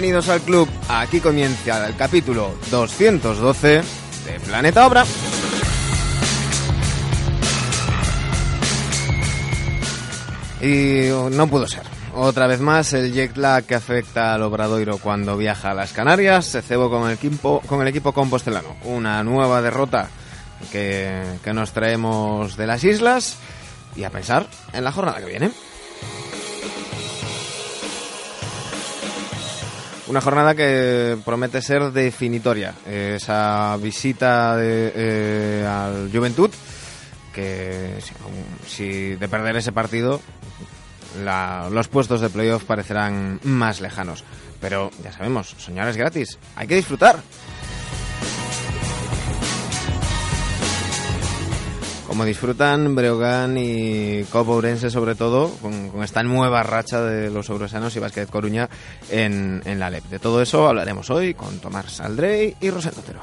Bienvenidos al club. Aquí comienza el capítulo 212 de Planeta Obra. Y no pudo ser. Otra vez más, el jet lag que afecta al Obradoiro cuando viaja a las Canarias se cebó con el equipo, con el equipo compostelano. Una nueva derrota que, que nos traemos de las islas y a pensar en la jornada que viene. Una jornada que promete ser definitoria. Esa visita de, eh, al Juventud, que si, de perder ese partido, la, los puestos de playoff parecerán más lejanos. Pero ya sabemos, soñar es gratis. Hay que disfrutar. Como disfrutan Breogán y Copa Ourense sobre todo con, esta nueva racha de los ouresanos y Básquet Coruña en, en la LEP. De todo eso hablaremos hoy con Tomás Saldrey y Rosendo Otero.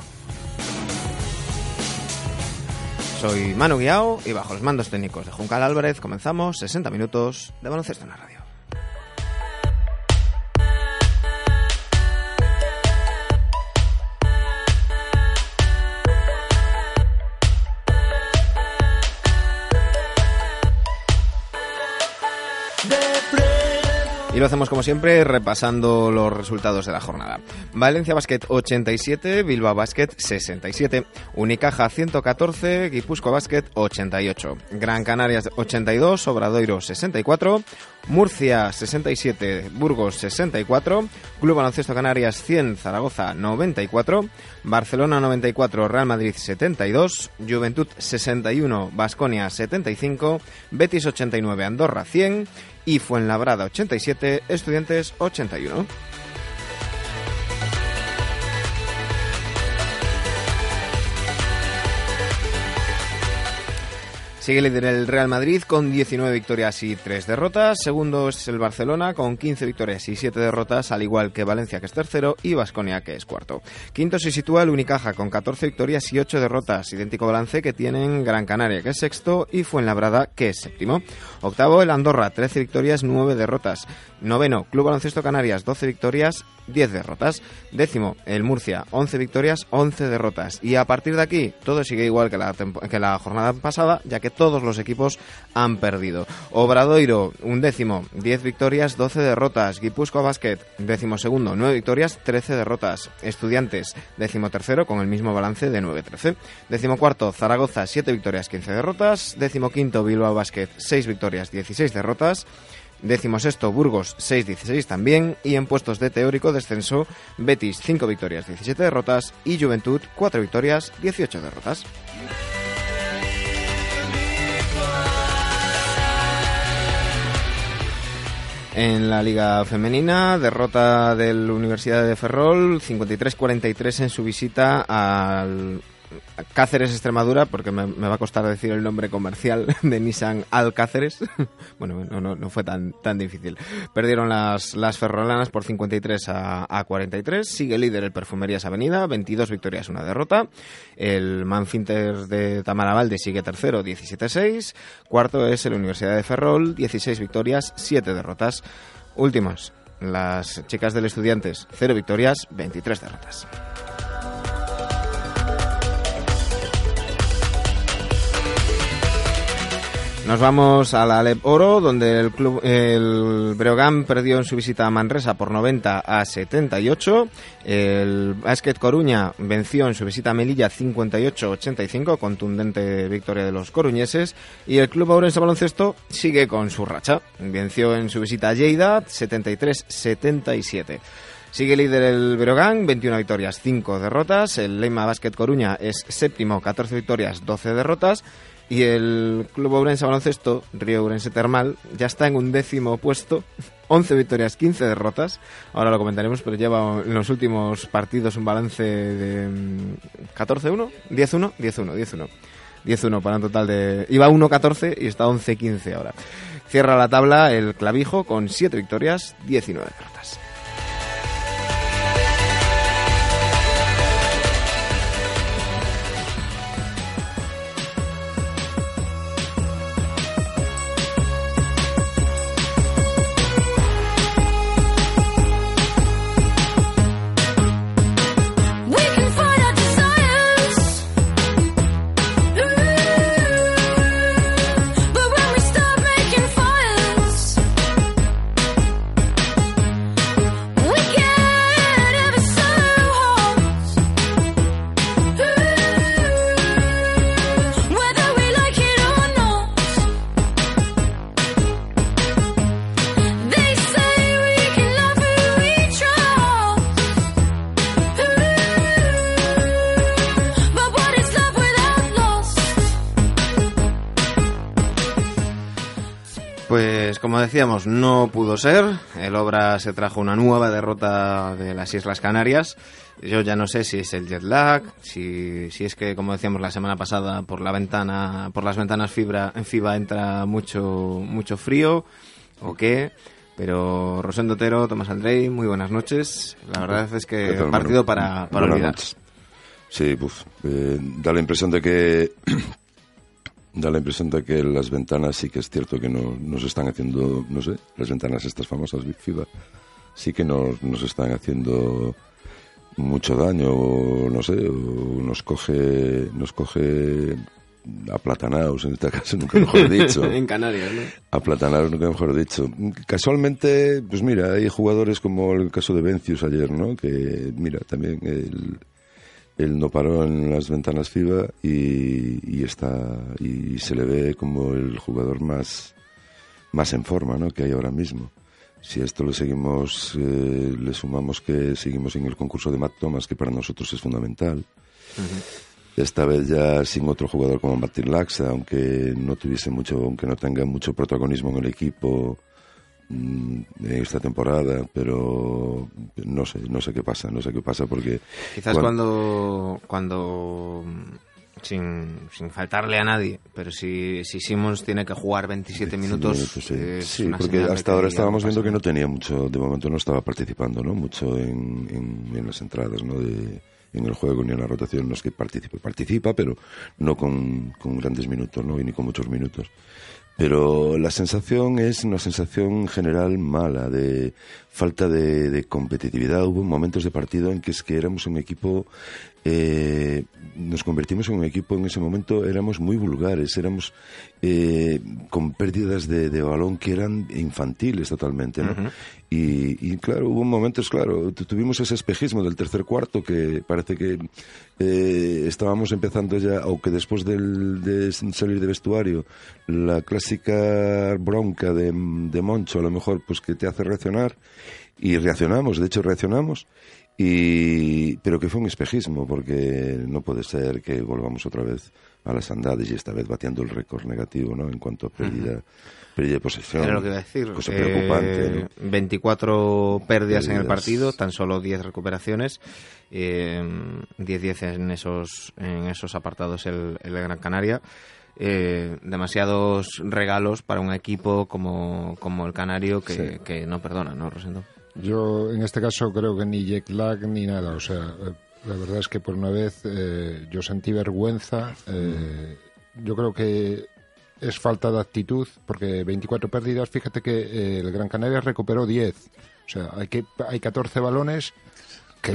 Soy Manu Guiao y bajo los mandos técnicos de Juncal Álvarez comenzamos 60 minutos de baloncesto en la radio. Y lo hacemos como siempre repasando los resultados de la jornada. Valencia Basket 87, Bilbao Basket 67, Unicaja 114, Guipúzcoa Basket 88, Gran Canarias 82, Obradoiro 64, Murcia 67, Burgos 64, Club Baloncesto Canarias 100, Zaragoza 94, Barcelona 94, Real Madrid 72, Juventud 61, Basconia 75, Betis 89, Andorra 100 y Fuenlabrada 87, Estudiantes 81. Sigue líder el Real Madrid con 19 victorias y 3 derrotas. Segundo es el Barcelona con 15 victorias y 7 derrotas, al igual que Valencia, que es tercero, y Vasconia, que es cuarto. Quinto se sitúa el Unicaja con 14 victorias y 8 derrotas, idéntico balance que tienen Gran Canaria, que es sexto, y Fuenlabrada, que es séptimo. Octavo el Andorra, 13 victorias, 9 derrotas. Noveno, Club Baloncesto Canarias, 12 victorias, 10 derrotas. Décimo, el Murcia, 11 victorias, 11 derrotas. Y a partir de aquí, todo sigue igual que la, que la jornada pasada, ya que todos los equipos han perdido. Obradoiro, un décimo, 10 victorias, 12 derrotas. Guipúzcoa Basket, décimo segundo, 9 victorias, 13 derrotas. Estudiantes, décimo tercero, con el mismo balance de 9-13. Décimo cuarto, Zaragoza, 7 victorias, 15 derrotas. Décimo quinto, Bilbao Basket, 6 victorias, 16 derrotas. Décimo sexto, Burgos 6-16 también. Y en puestos de teórico descenso, Betis 5 victorias, 17 derrotas. Y Juventud 4 victorias, 18 derrotas. En la Liga Femenina, derrota del Universidad de Ferrol, 53-43 en su visita al Cáceres Extremadura, porque me, va a costar decir el nombre comercial de Nissan Alcáceres. bueno, no, fue tan, tan difícil. Perdieron las, las ferrolanas por 53 a, a 43. Sigue líder el Perfumerías Avenida, 22 victorias, una derrota. El Manfinter de Tamaravalde sigue tercero, 17-6. Cuarto es el Universidad de Ferrol, 16 victorias, 7 derrotas. Últimos, las chicas del Estudiantes, 0 victorias, 23 derrotas. Nos vamos a la Alep Oro, donde el club el Breogán perdió en su visita a Manresa por 90 a 78. El Basket Coruña venció en su visita a Melilla 58-85, contundente victoria de los coruñeses. Y el club Ourense Baloncesto sigue con su racha. Venció en su visita a Lleida 73-77. Sigue líder el Breogán, 21 victorias, 5 derrotas. El Leima Basket Coruña es séptimo, 14 victorias, 12 derrotas. Y el Club Ourense Baloncesto, Río Ourense Termal, ya está en un décimo puesto, 11 victorias, 15 derrotas. Ahora lo comentaremos, pero lleva en los últimos partidos un balance de 14-1, 10-1, 10-1, 10-1. 10-1 para un total de... Iba 1-14 y está 11-15 ahora. Cierra la tabla el clavijo con 7 victorias, 19 derrotas. Decíamos, no pudo ser. El Obra se trajo una nueva derrota de las Islas Canarias. Yo ya no sé si es el jet lag, si, si es que, como decíamos la semana pasada, por la ventana, por las ventanas fibra, en FIBA entra mucho, mucho frío o qué. Pero Rosendo Otero, Tomás Andrei, muy buenas noches. La verdad es que partido para, para olvidar. Sí, eh, da la impresión de que da la impresión de que las ventanas sí que es cierto que no, nos están haciendo, no sé, las ventanas estas famosas Big FIBA sí que nos, nos están haciendo mucho daño, o no sé, o nos coge, nos coge aplatanados, en este caso, nunca mejor dicho. en Canarias, ¿no? Aplatanados, nunca mejor dicho. Casualmente, pues mira, hay jugadores como el caso de Vencius ayer, ¿no? Que, mira, también el, él no paró en las ventanas FIBA y, y, está, y se le ve como el jugador más, más en forma, ¿no? Que hay ahora mismo. Si a esto le seguimos, eh, le sumamos que seguimos en el concurso de Matt Thomas, que para nosotros es fundamental. Esta vez ya sin otro jugador como Martin Laxa, aunque no tuviese mucho, aunque no tenga mucho protagonismo en el equipo esta temporada, pero no sé, no sé qué pasa, no sé qué pasa porque quizás cuando cuando sin, sin faltarle a nadie, pero si, si Simmons tiene que jugar 27 minutos. sí, porque hasta ahora estábamos viendo que no tenía mucho, de momento no estaba participando ¿no? mucho en, en, las entradas ¿no? de, en el juego ni en la rotación. No es que participe, participa, pero no con, con grandes minutos ¿no? y ni con muchos minutos. Pero la sensación es una sensación general mala, de falta de, de, competitividad. Hubo momentos de partido en que es que éramos un equipo eh, nos convertimos en un equipo en ese momento, éramos muy vulgares, éramos eh, con pérdidas de, balón que eran infantiles totalmente, ¿no? y, claro, hubo momentos, claro, tuvimos ese espejismo del tercer cuarto que parece que eh, estábamos empezando ya, aunque después del, de salir de vestuario, la clásica bronca de, de Moncho, a lo mejor, pues que te hace reaccionar, y reaccionamos, de hecho reaccionamos, y, pero que fue un espejismo, porque no puede ser que volvamos otra vez a las andades y esta vez bateando el récord negativo, ¿no? En cuanto a pérdida, pérdida de posesión. Era lo que iba a decir. Cosa preocupante, 24 pérdidas, en el partido, tan solo 10 recuperaciones. 10-10 eh, en esos, en esos apartados el, el Gran Canaria. Eh, demasiados regalos para un equipo como, como el Canario que, que no perdona, ¿no, Rosendo? Yo en este caso creo que ni jet lag ni nada. O sea, eh, la verdad es que por una vez eh, yo sentí vergüenza. Eh, yo creo que es falta de actitud porque 24 pérdidas. Fíjate que el Gran Canaria recuperó 10. O sea, hay, que, hay 14 balones que,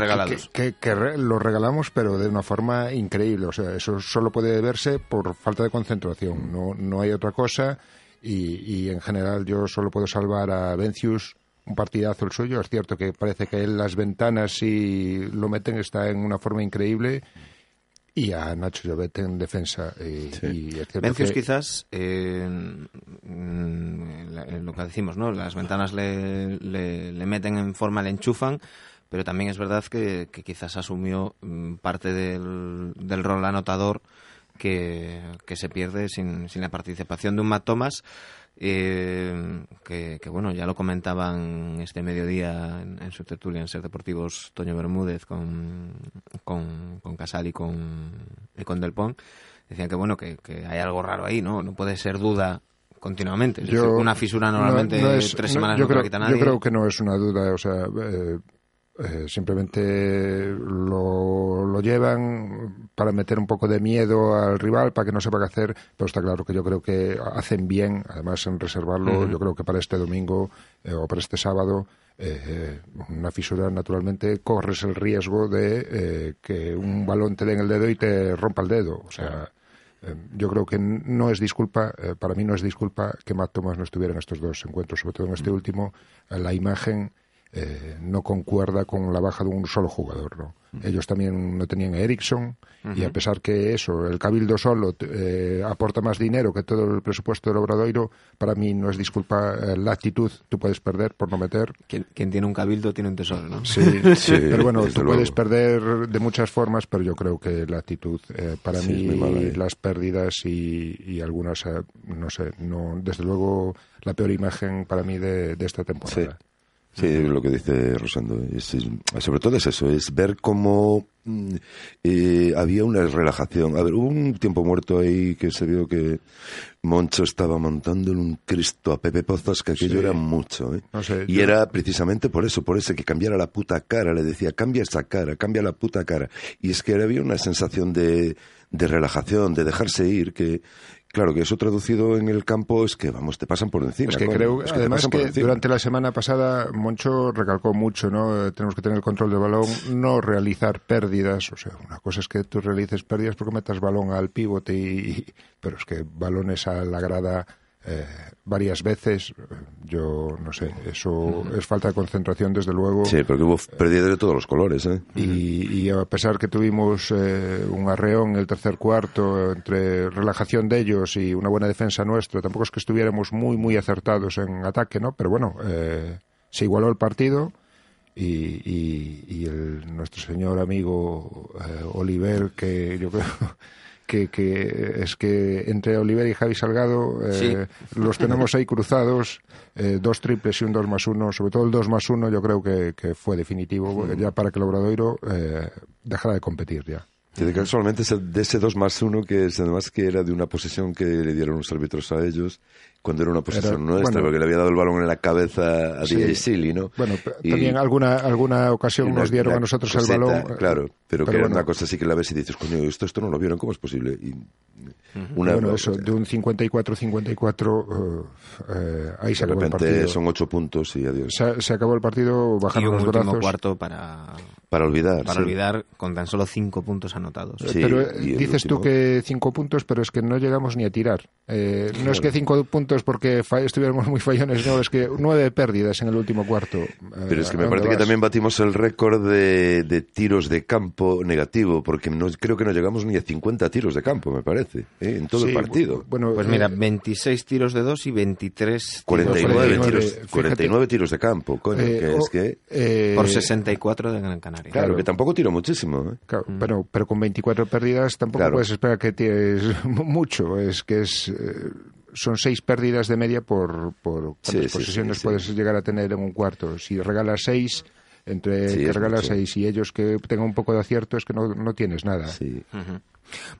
que, que, los regalamos, pero de una forma increíble. O sea, eso solo puede verse por falta de concentración. No, no hay otra cosa. Y, y en general yo solo puedo salvar a Vencius un partidazo el suyo. Es cierto que parece que en las ventanas, si lo meten, está en una forma increíble. Y a Nacho Llobet en defensa. Y, quizás, eh, lo que decimos, ¿no? Las ventanas le, le, meten en forma, le enchufan, pero también es verdad que, quizás asumió mm, parte del, del rol anotador que, que se pierde sin, sin la participación de un Matt Thomas eh, que, bueno, ya lo comentaban este mediodía en, su tertulia en Ser Deportivos Toño Bermúdez con, con, con Casal y con, y con Del Pont, decían que bueno, que, hay algo raro ahí, ¿no? No puede ser duda continuamente. una fisura normalmente tres semanas no, creo, quita nadie. Yo creo que no es una duda, o sea, eh, eh, simplemente lo, lo, llevan para meter un poco de miedo al rival, para que no sepa qué hacer, pero está claro que yo creo que hacen bien, además en reservarlo, yo creo que para este domingo eh, o para este sábado, eh, una fisura naturalmente corres el riesgo de que un balón te dé en el dedo y te rompa el dedo. O sea, yo creo que no es disculpa, para mí no es disculpa que Matt Thomas no estuviera en estos dos encuentros, sobre todo en este último, la imagen eh, no concuerda con la baja de un solo jugador, ¿no? Ellos también no tenían Ericsson y a pesar que eso, el Cabildo solo eh, aporta más dinero que todo el presupuesto del Obradoiro, para mí no es disculpa eh, la actitud. Tú puedes perder por no meter. Quien, tiene un Cabildo tiene un tesoro, ¿no? Sí, sí pero bueno, tú puedes perder de muchas formas, pero yo creo que la actitud, eh, para mí, las pérdidas y, y algunas, no sé, no, desde luego la peor imagen para mí de, de esta temporada. Sí, lo que dice Rosando. sobre todo es eso, es ver cómo mm, eh, había una relajación. A ver, hubo un tiempo muerto ahí que se vio que Moncho estaba montando en un Cristo a Pepe Pozas, que aquello era mucho. ¿eh? y era precisamente por eso, por ese que cambiara la puta cara. Le decía, cambia esa cara, cambia la puta cara. Y es que había una sensación de, de relajación, de dejarse ir, que, Claro, que eso traducido en el campo es que, vamos, te pasan por encima. Es que creo, además que durante la semana pasada Moncho recalcó mucho, ¿no? Tenemos que tener el control del balón, no realizar pérdidas. O sea, una cosa es que tú realices pérdidas porque metas balón al pivote, y, pero es que balones a la grada eh, varias veces. Yo no sé, eso es falta de concentración, desde luego. Sí, porque hubo pérdidas de todos los colores. ¿eh? Y, a pesar que tuvimos eh, un arreón en el tercer cuarto entre relajación de ellos y una buena defensa nuestra, tampoco es que estuviéramos muy, muy acertados en ataque, ¿no? Pero bueno, eh, se igualó el partido. Y, y, el, nuestro señor amigo Oliver, que yo creo que, es que entre Oliver y Javi Salgado eh, los tenemos ahí cruzados, eh, dos triples y un 2 más 1, sobre todo el 2 más 1 yo creo que, fue definitivo, ya para que el Obradoiro eh, dejara de competir ya. Que casualmente de ese 2 más 1 que es además que era de una posesión que le dieron los árbitros a ellos cuando era una posición nuestra, porque le había dado el balón en la cabeza a sí, Silly, ¿no? Bueno, también alguna alguna ocasión nos dieron a nosotros el balón. Claro, pero, que era una cosa así que la ves y dices, coño, esto, esto no lo vieron, ¿cómo es posible? Y una, bueno, eso, de un 54-54, uh, eh, ahí se acabó el partido. son ocho puntos y adiós. Se, acabó el partido bajando los brazos. cuarto para... Para olvidar. Para olvidar con tan solo cinco puntos anotados. pero eh, dices tú que cinco puntos, pero es que no llegamos ni a tirar. Eh, no es que cinco puntos porque estuviéramos muy fallones, no, es que nueve pérdidas en el último cuarto. Pero es que me parece que también batimos el récord de, de, tiros de campo negativo, porque no, creo que no llegamos ni a 50 tiros de campo, me parece. ¿eh? en todo el partido. Bueno, pues mira, 26 eh, tiros de dos y 23 49 tiros, 49 tiros de campo, coño, eh, que es que... por 64 de Gran Canaria. Claro, que tampoco tiro muchísimo. Claro, mm. pero, pero con 24 pérdidas tampoco puedes esperar que tires mucho. Es que es son seis pérdidas de media por, por cuántas posesiones puedes llegar a tener en un cuarto. Si regalas seis, entre que regalas seis y ellos que tengan un poco de acierto, es que no, no tienes nada. Sí.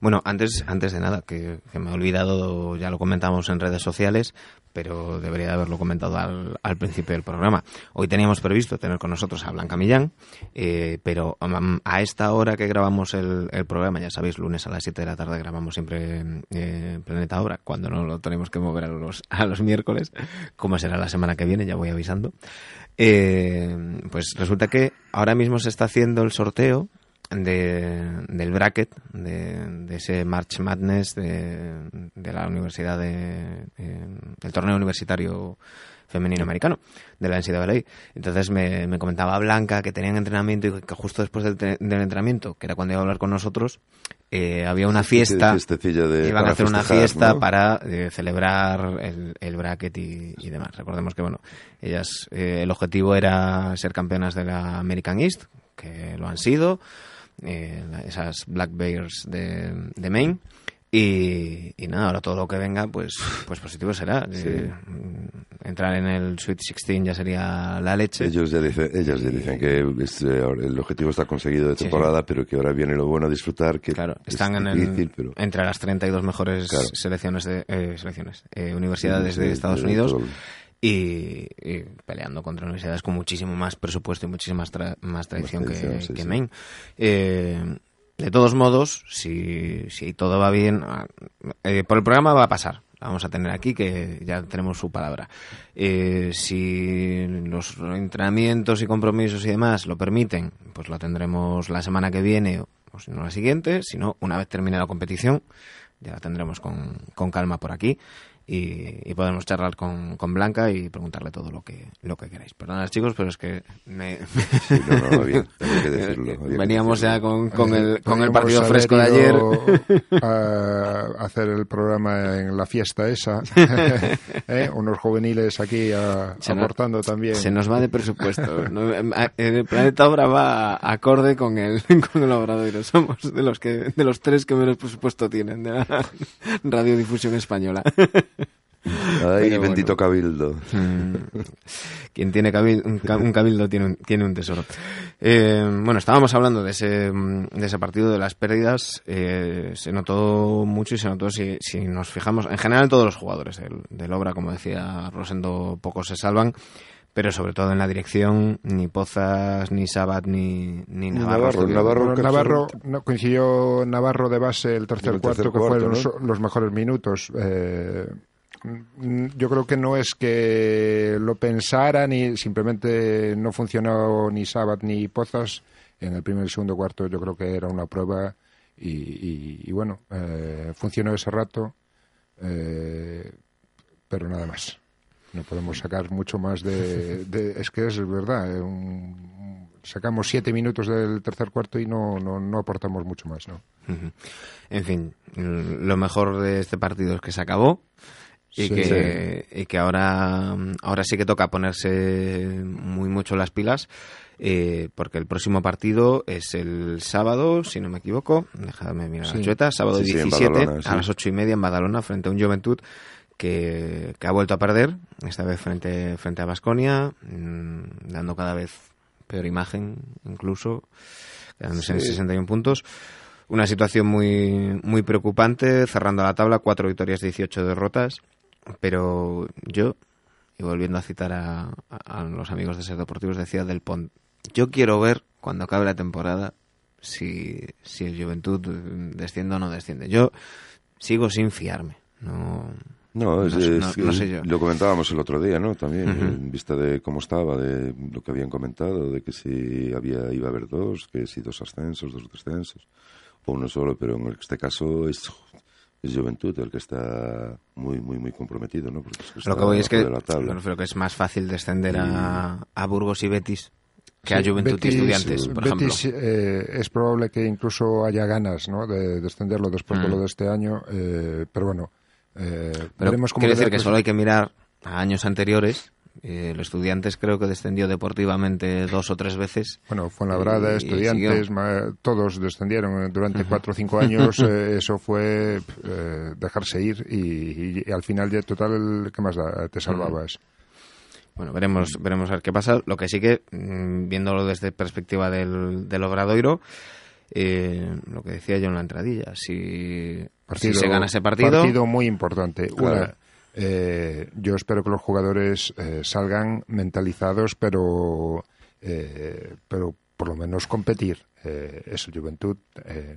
Bueno, antes, antes de nada, que, me he olvidado, ya lo comentamos en redes sociales, pero debería de haberlo comentado al, al principio del programa. Hoy teníamos previsto tener con nosotros a Blanca Millán, eh, pero um, a esta hora que grabamos el, programa, ya sabéis, lunes a las 7 de la tarde grabamos siempre eh, Planeta Hora, cuando no lo tenemos que mover a los, a los miércoles, como será la semana que viene, ya voy avisando. Eh, pues resulta que ahora mismo se está haciendo el sorteo de, del bracket, de, ese March Madness de, de la universidad de, eh, del torneo universitario femenino americano de la NCAA. Entonces me, me, comentaba Blanca que tenían entrenamiento y que justo después del, del entrenamiento, que era cuando iba a hablar con nosotros, eh, había una fiesta, de, iban a hacer una fiesta para eh, celebrar el, el bracket y, y, demás. Recordemos que bueno, ellas eh, el objetivo era ser campeonas de la American East, que lo han sido eh, esas Black Bears de, de Maine. Y, nada, ahora todo lo que venga, pues, pues positivo será. Eh, entrar en el Sweet 16 ya sería la leche. Ellos ya dicen, ellas ya dicen que eh, el objetivo está conseguido de temporada, pero que ahora viene lo bueno a disfrutar. Que claro, están en entre las 32 mejores selecciones de selecciones universidades de Estados Unidos y, peleando contra universidades con muchísimo más presupuesto y muchísima más, tradición que, Maine. Eh, de todos modos, si, si todo va bien, ah, eh, por el programa va a pasar. vamos a tener aquí, que ya tenemos su palabra. Eh, si los entrenamientos y compromisos y demás lo permiten, pues lo tendremos la semana que viene o si no la siguiente, si no, una vez termine la competición, ya la tendremos con, con calma por aquí y, podemos charlar con, con, Blanca y preguntarle todo lo que lo que queráis. Perdonad chicos, pero es que me... veníamos ya con, con el, con el partido fresco de ayer. A hacer el programa en la fiesta esa. ¿Eh? Unos juveniles aquí aportando también. Se nos va de presupuesto. el planeta ahora va acorde con el, con el Obradoiro. Somos de los, que, de los tres que menos presupuesto tienen de la radiodifusión española. Ay, bendito cabildo. Mm. quien tiene un, cabildo tiene un, tiene un tesoro. Eh, bueno, estábamos hablando de ese, de ese partido de las pérdidas. Eh, se notó mucho y se notó, si, si nos fijamos, en general todos los jugadores del, del Obra, como decía Rosendo, pocos se salvan pero sobre todo en la dirección, ni Pozas, ni Sabat, ni, ni Navarro. Navarro, Navarro, no, coincidió Navarro de base el tercer, cuarto, que fueron los, mejores minutos. Eh, yo creo que no es que lo pensara ni simplemente no funcionó ni Sabat ni Pozas. En el primer y segundo cuarto yo creo que era una prueba y, bueno eh, funcionó ese rato eh, pero nada más. No podemos sacar mucho más de, es que es verdad eh, sacamos siete minutos del tercer cuarto y no, no, no aportamos mucho más no en fin lo mejor de este partido es que se acabó y, que, y que ahora, ahora sí que toca ponerse muy mucho las pilas. Eh, porque el próximo partido es el sábado, si no me equivoco, déjame mirar la chueta, sábado 17 a las ocho y media en Badalona frente a un Juventud que, que ha vuelto a perder, esta vez frente, frente a Basconia, mm, dando cada vez peor imagen incluso, quedándose en 61 puntos. Una situación muy, muy preocupante, cerrando la tabla, cuatro victorias, 18 derrotas. Pero yo, y volviendo a citar a, los amigos de Ser Deportivos, decía del Pont, yo quiero ver cuando acabe la temporada si, si el Juventud desciende o no desciende. Yo sigo sin fiarme. No, no, sé yo. lo comentábamos el otro día, ¿no? También, en vista de cómo estaba, de lo que habían comentado, de que si había iba a haber dos, que si dos ascensos, dos descensos, o uno solo, pero en este caso es es Juventud el que está muy, muy, muy comprometido, ¿no? Porque es que Lo que voy es que, creo que es más fácil descender a, a, Burgos y Betis que a Juventud y Estudiantes, por Betis, eh, es probable que incluso haya ganas, ¿no? De descenderlo después de lo mm. de este año, eh, pero bueno, eh, pero veremos cómo... Quiere decir que solo hay que mirar a años anteriores el Estudiantes creo que descendió deportivamente dos o tres veces. Bueno, fue Fuenlabrada, Estudiantes, todos descendieron durante cuatro o cinco años. Eh, eso fue eh, dejarse ir y, al final, ya total, ¿qué más da? Te salvabas. Bueno, veremos, veremos a ver qué pasa. Lo que sí que, mm, viéndolo desde perspectiva del, del Obradoiro, eh, lo que decía yo en la entradilla, si, se gana ese partido... Partido muy importante. Una, eh, yo espero que los jugadores eh, salgan mentalizados, pero, eh, pero por lo menos competir. es el Juventud,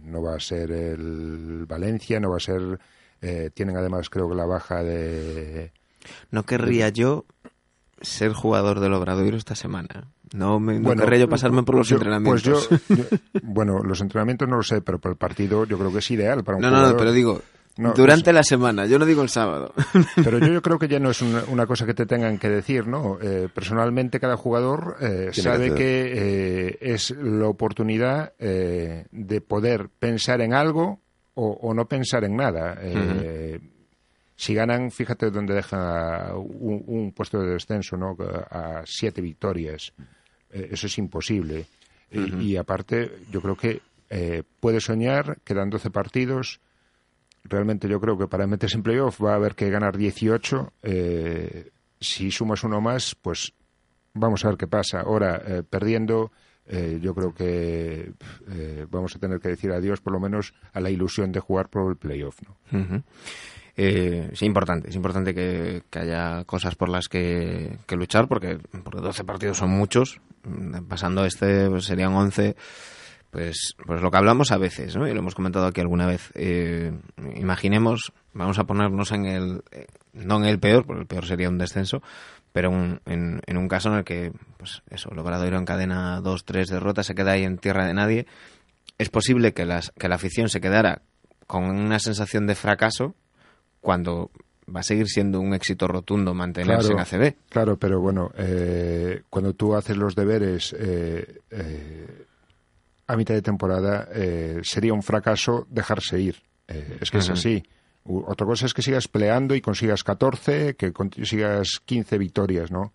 no va a ser el Valencia, no va a ser. tienen además, creo que la baja de. No querría yo ser jugador del Obradoiro esta semana. No, me, no querría yo pasarme por los entrenamientos. Pues yo, bueno, los entrenamientos no lo sé, pero para el partido yo creo que es ideal para un no, No, no, pero digo, durante la semana, yo no digo el sábado. Pero yo, creo que ya no es una, cosa que te tengan que decir, ¿no? Eh, personalmente, cada jugador eh, sabe que, eh, es la oportunidad de poder pensar en algo o, no pensar en nada. Si ganan, fíjate dónde deja un, puesto de descenso, ¿no? A siete victorias. eso es imposible. y, aparte, yo creo que puede soñar, quedan 12 partidos realmente yo creo que para meterse en playoff va a haber que ganar 18. Eh, si sumas uno más, pues vamos a ver qué pasa. Ahora, eh, perdiendo, eh, yo creo que vamos a tener que decir adiós, por lo menos, a la ilusión de jugar por el playoff. ¿no? es importante, es importante que, haya cosas por las que, luchar, porque, porque 12 partidos son muchos. Pasando este, pues serían 11 pues, pues lo que hablamos a veces, ¿no? y lo hemos comentado aquí alguna vez. Eh, imaginemos, vamos a ponernos en el, eh, no en el peor, porque el peor sería un descenso, pero en, en, un caso en el que, pues eso, logrado ir en cadena dos, tres derrotas, se queda ahí en tierra de nadie. Es posible que, las, que la afición se quedara con una sensación de fracaso cuando va a seguir siendo un éxito rotundo mantenerse en ACB. Claro, pero bueno, cuando tú haces los deberes a mitad de temporada, sería un fracaso dejarse ir. es que es así. Otra cosa es que sigas peleando y consigas 14, que consigas 15 victorias, ¿no?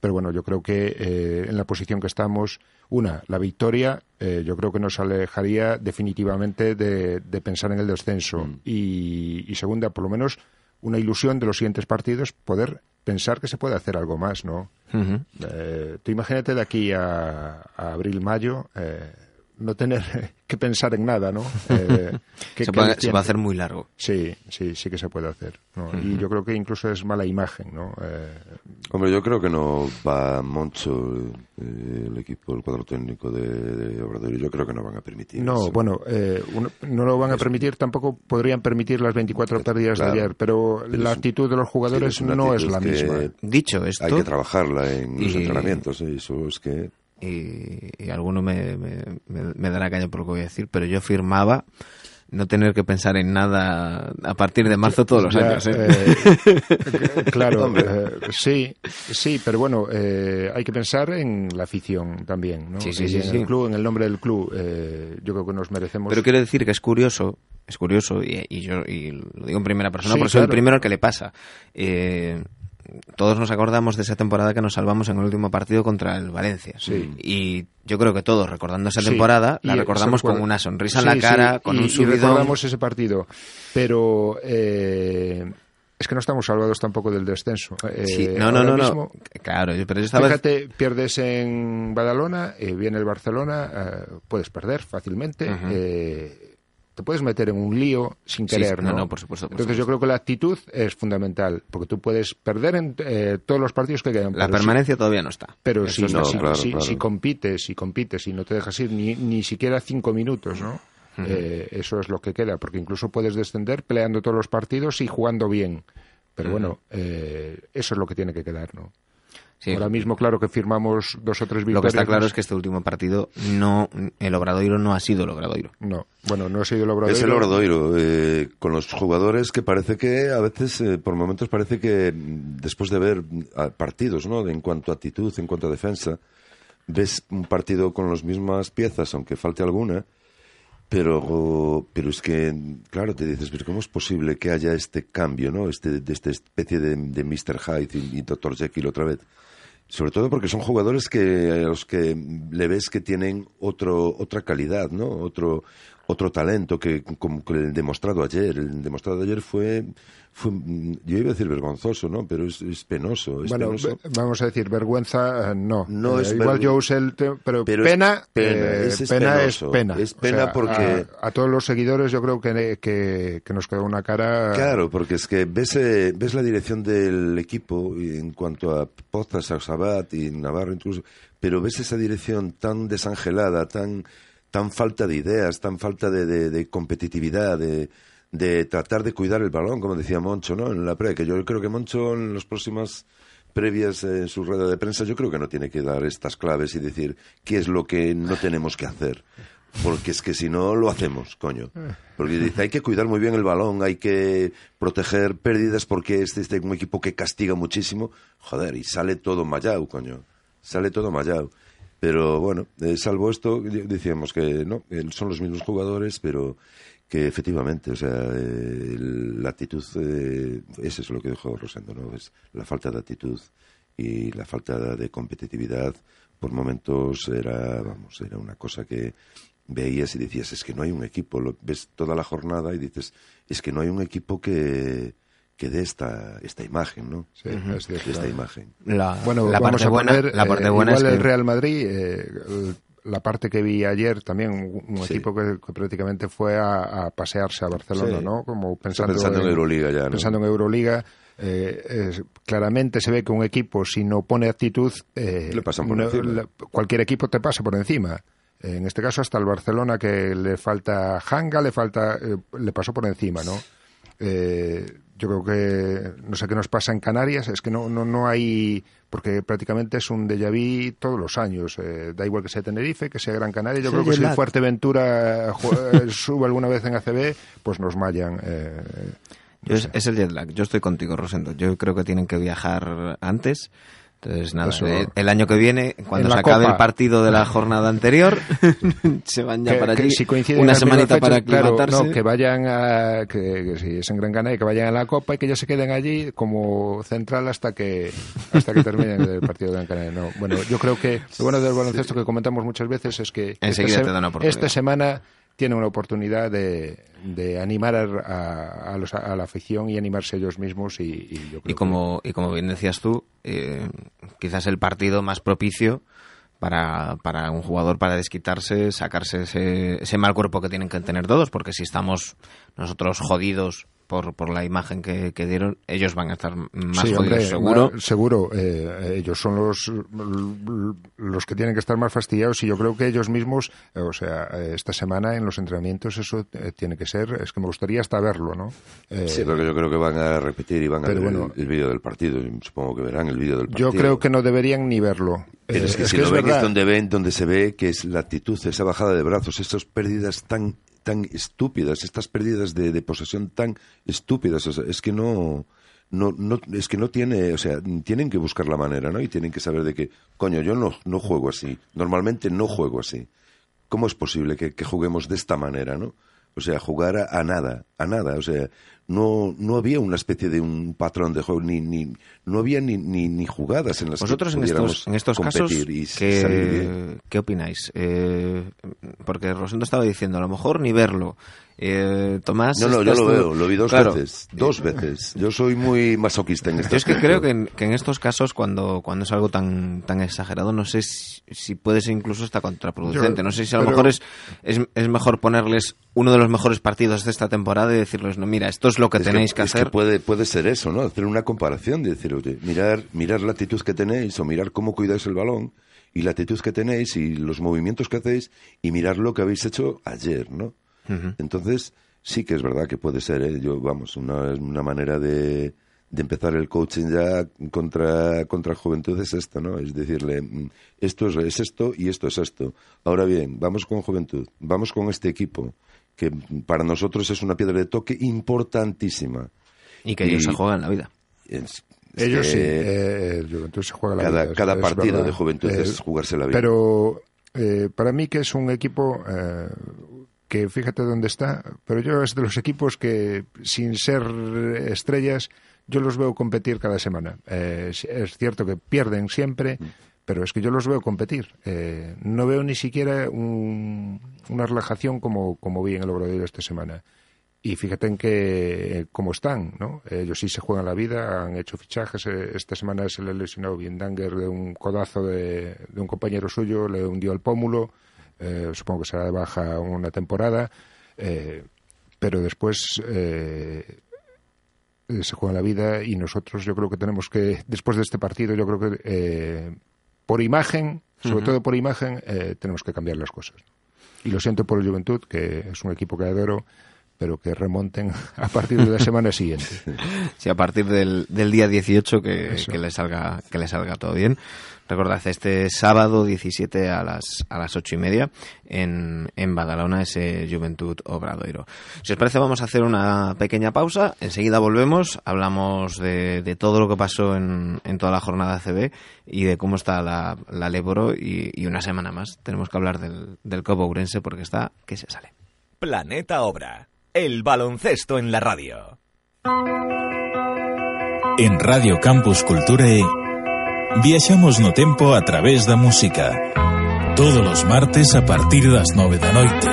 Pero bueno, yo creo que eh, en la posición que estamos, una, la victoria, eh, yo creo que nos alejaría definitivamente de, pensar en el descenso. Mm. Y, segunda, por lo menos, una ilusión de los siguientes partidos, poder pensar que se puede hacer algo más, ¿no? Eh, tú imagínate de aquí a, a abril, mayo no tener que pensar en nada, ¿no? Eh, se, puede, hacer muy largo. Sí, sí, sí que se puede hacer. Y yo creo que incluso es mala imagen, ¿no? Eh, Hombre, yo creo que no va mucho eh, el equipo, el cuadro técnico de, Obradoiro. Yo creo que no van a permitir. No, bueno, no lo van a permitir. Tampoco podrían permitir las 24 pérdidas de ayer, pero, la actitud de los jugadores no es la misma. Dicho esto, hay que trabajarla en los entrenamientos. Eso es que y, alguno me, me, dará caña por lo que voy a decir, pero yo firmaba no tener que pensar en nada a partir de marzo todos los años. ¿eh? Eh, claro, eh, sí, sí, pero bueno, hay que pensar en la afición también, ¿no? Sí, sí, sí, en el club, en el nombre del club, yo creo que nos merecemos. Pero quiero decir que es curioso, es curioso y, yo y lo digo en primera persona porque soy el primero al que le pasa. Eh, todos nos acordamos de esa temporada que nos salvamos en el último partido contra el Valencia. Y yo creo que todos, recordando esa temporada, la recordamos con una sonrisa en la cara, con un subidón. Y recordamos ese partido. Pero... Eh, es que no estamos salvados tampoco del descenso. Eh, no, no, no, Claro, pero Fíjate, pierdes en Badalona, eh, viene el Barcelona, puedes perder fácilmente te puedes meter en un lío sin querer, ¿no? No, por supuesto. Entonces yo creo que la actitud es fundamental, porque tú puedes perder en eh, todos los partidos que quedan. La permanencia todavía no está. Pero si, si, compites, si compites y no te dejas ir ni, ni siquiera cinco minutos, ¿no? Eh, eso es lo que queda, porque incluso puedes descender peleando todos los partidos y jugando bien. Pero bueno, eh, eso es lo que tiene que quedar, ¿no? Ahora mismo, claro que firmamos dos o tres victorias. Lo que está claro es que este último partido, no el Obradoiro no ha sido el Obradoiro. No, bueno, no ha sido el Obradoiro. Es el Obradoiro, eh, con los jugadores que parece que a veces, eh, por momentos parece que después de ver partidos, ¿no? En cuanto a actitud, en cuanto a defensa, ves un partido con las mismas piezas, aunque falte alguna, pero, pero es que, claro, te dices, pero ¿cómo es posible que haya este cambio, ¿no? Este, de esta especie de, de Mr. Hyde y, y Dr. Jekyll otra vez. Sobre todo porque son jugadores que a los que le ves que tienen otro, otra calidad, ¿no? Otro, otro talento que, como el demostrado ayer. El demostrado ayer fue yo iba a decir vergonzoso, ¿no? Pero es, penoso. bueno, vamos a decir vergüenza, eh, no. No eh, igual yo usé el pero, pena, eh, es, pena es pena. Es pena porque a, todos los seguidores yo creo que, que, nos quedó una cara. Claro, porque es que ves ves la dirección del equipo en cuanto a Pozas, a Sabat y Navarro incluso, pero ves esa dirección tan desangelada, tan tan falta de ideas, tan falta de, de competitividad, de tratar de cuidar el balón, como decía Moncho, ¿no? En la pre, que yo creo que Moncho en las próximas previas en su rueda de prensa, yo creo que no tiene que dar estas claves y decir qué es lo que no tenemos que hacer. Porque es que si no, lo hacemos, coño. Porque dice, hay que cuidar muy bien el balón, hay que proteger pérdidas porque este es un equipo que castiga muchísimo. Joder, y sale todo mallado, coño. Sale todo mallado. Pero bueno, eh, salvo esto, decíamos que no, son los mismos jugadores, pero que efectivamente, o sea, la actitud, eh, ese es lo que dijo Rosendo, ¿no? Es la falta de actitud y la falta de competitividad, por momentos era, vamos, era una cosa que veías y decías, es que no hay un equipo, lo, ves toda la jornada y dices, es que no hay un equipo que, que dé esta, esta imagen, ¿no? Sí, es cierto, esta imagen. bueno, la parte buena, la parte eh, buena es que... el Real Madrid, eh, la parte que vi ayer también, un, equipo que, prácticamente fue a, pasearse a Barcelona, ¿no? Como pensando, en, Euroliga ya, Pensando en Euroliga. Eh, claramente se ve que un equipo, si no pone actitud, eh, Le cualquier equipo te pasa por encima. En este caso, hasta el Barcelona, que le falta Hanga, le falta, eh, le pasó por encima, ¿no? Yo creo que no sé qué nos pasa en Canarias, es que no, no, no hay, porque prácticamente es un déjà vu todos los años, eh, da igual que sea Tenerife, que sea Gran Canaria, yo creo que si Fuerteventura eh, sube alguna vez en ACB, pues nos mallan. Eh, es, el jet lag. Yo estoy contigo, Rosendo. Yo creo que tienen que viajar antes. Entonces, nada, eh, el, año que viene, cuando se acabe el partido de la jornada anterior, se van ya para allí. una semanita para aclimatarse. no, que vayan a, que, si es en Gran Canaria, que vayan a la Copa y que ya se queden allí como central hasta que hasta que terminen el partido de Gran Canaria. No, bueno, yo creo que lo bueno del baloncesto que comentamos muchas veces es que esta semana tiene una oportunidad de, de animar a, a, la afición y animarse ellos mismos. Y, y, como, y como bien decías tú, eh, quizás el partido más propicio para, para un jugador para desquitarse, sacarse ese, ese mal cuerpo que tienen que tener todos, porque si estamos nosotros jodidos por, por la imagen que, dieron, ellos van a estar más jodidos, seguro. seguro, eh, ellos son los, los que tienen que estar más fastidiados y yo creo que ellos mismos, eh, o sea, esta semana en los entrenamientos eso eh, tiene que ser, es que me gustaría hasta verlo, ¿no? sí, porque yo creo que van a repetir y van a ver el, vídeo del partido, supongo que verán el vídeo del partido. Yo creo que no deberían ni verlo. Pero es que si lo ven es donde ven, donde se ve que es la actitud, esa bajada de brazos, esas pérdidas tan tan estúpidas, estas pérdidas de, posesión tan estúpidas, es que no, no, no, es que no tiene, o sea, tienen que buscar la manera, ¿no? Y tienen que saber de que, coño, yo no, no juego así, normalmente no juego así. ¿Cómo es posible que, que juguemos de esta manera, no? O sea, jugar a, nada, a nada. O sea, no, no había una especie de un patrón de juego, ni, ni no había ni, ni, jugadas en las ¿Vosotros que en estos, en estos casos, ¿qué, ¿qué opináis? Eh, porque Rosendo estaba diciendo, a lo mejor ni verlo. Eh, Tomás. No, no, yo lo veo, lo vi dos veces. Dos veces. Yo soy muy masoquista en esto. Yo es que creo que en, que en, estos casos, cuando, cuando es algo tan, tan exagerado, no sé si, puede ser incluso hasta contraproducente. no sé si a lo mejor es, es, es, mejor ponerles uno de los mejores partidos de esta temporada y decirles, no, mira, esto es lo que tenéis que, hacer. Que puede, puede ser eso, ¿no? Hacer una comparación de decir, oye, mirar, mirar la actitud que tenéis o mirar cómo cuidáis el balón y la actitud que tenéis y los movimientos que hacéis y mirar lo que habéis hecho ayer, ¿no? Entonces, sí que es verdad que puede ser, ¿eh? Yo, vamos, una, una manera de, de empezar el coaching ya contra, contra juventud es esto, ¿no? Es decirle, mm, esto es, esto y esto es esto. Ahora bien, vamos con juventud, vamos con este equipo, que para nosotros es una piedra de toque importantísima. Y que ellos se juegan la vida. ellos sí, eh, Juventud se juega la cada, vida. Cada partido de Juventud es jugarse la vida. Pero eh, para mí que es un equipo eh, que fíjate dónde está, pero yo es de los equipos que, sin ser estrellas, yo los veo competir cada semana. Eh, es cierto que pierden siempre, mm. pero es que yo los veo competir. Eh, no veo ni siquiera una relajación como, como vi en el Obradoiro esta semana. Y fíjate en que cómo están, ¿no? Ellos sí se juegan la vida, han hecho fichajes. Eh, esta semana se le lesionó Danger de un codazo de, de un compañero suyo, le hundió el pómulo eh, supongo que será de baja una temporada, eh, pero después eh, se juega la vida y nosotros yo creo que tenemos que, después de este partido, yo creo que por imagen, sobre todo por imagen, tenemos que cambiar las cosas. Y lo siento por el Juventud, que es un equipo que adoro, pero que remonten a partir de la semana siguiente. Sí, a partir del, del día 18 que, que, le salga, que le salga todo bien. Recordad, este sábado 17 a las, a las 8 y media en, en Badalona, ese Juventud Obradoiro. Si os parece, vamos a hacer una pequeña pausa. Enseguida volvemos, hablamos de, de todo lo que pasó en, en, toda la jornada CB y de cómo está la, la Leboro y, y, una semana más tenemos que hablar del, del Copo Urense porque está que se sale. Planeta Obra, el baloncesto en la radio. En Radio Campus Culturae Viaxamos no tempo a través da música. Todos os martes a partir das nove da noite.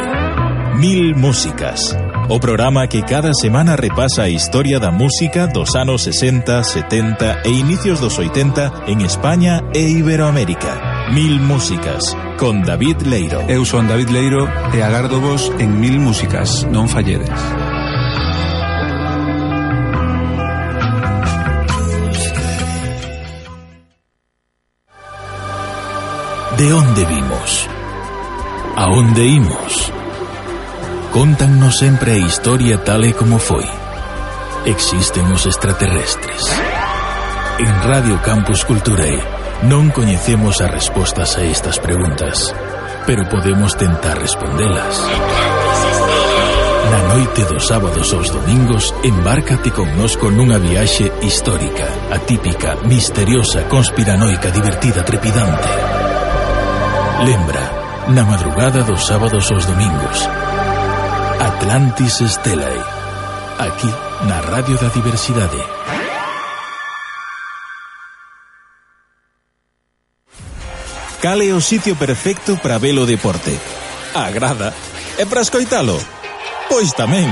Mil Músicas. O programa que cada semana repasa a historia da música dos anos 60, 70 e inicios dos 80 en España e Iberoamérica. Mil Músicas, con David Leiro. Eu son David Leiro e agardo vos en Mil Músicas, non falledes. De onde vimos? A onde imos? Contannos sempre a historia tal e como foi. Existen os extraterrestres. En Radio Campus Culturae non coñecemos as respostas a estas preguntas, pero podemos tentar respondelas. Na noite dos sábados aos domingos, embárcate connosco nunha viaxe histórica, atípica, misteriosa, conspiranoica, divertida, trepidante. Lembra, na madrugada dos sábados aos domingos. Atlantis Stellae. aquí na Radio da Diversidade. Cal é o sitio perfecto para ver o deporte? Agrada. E para escoitalo? Pois tamén.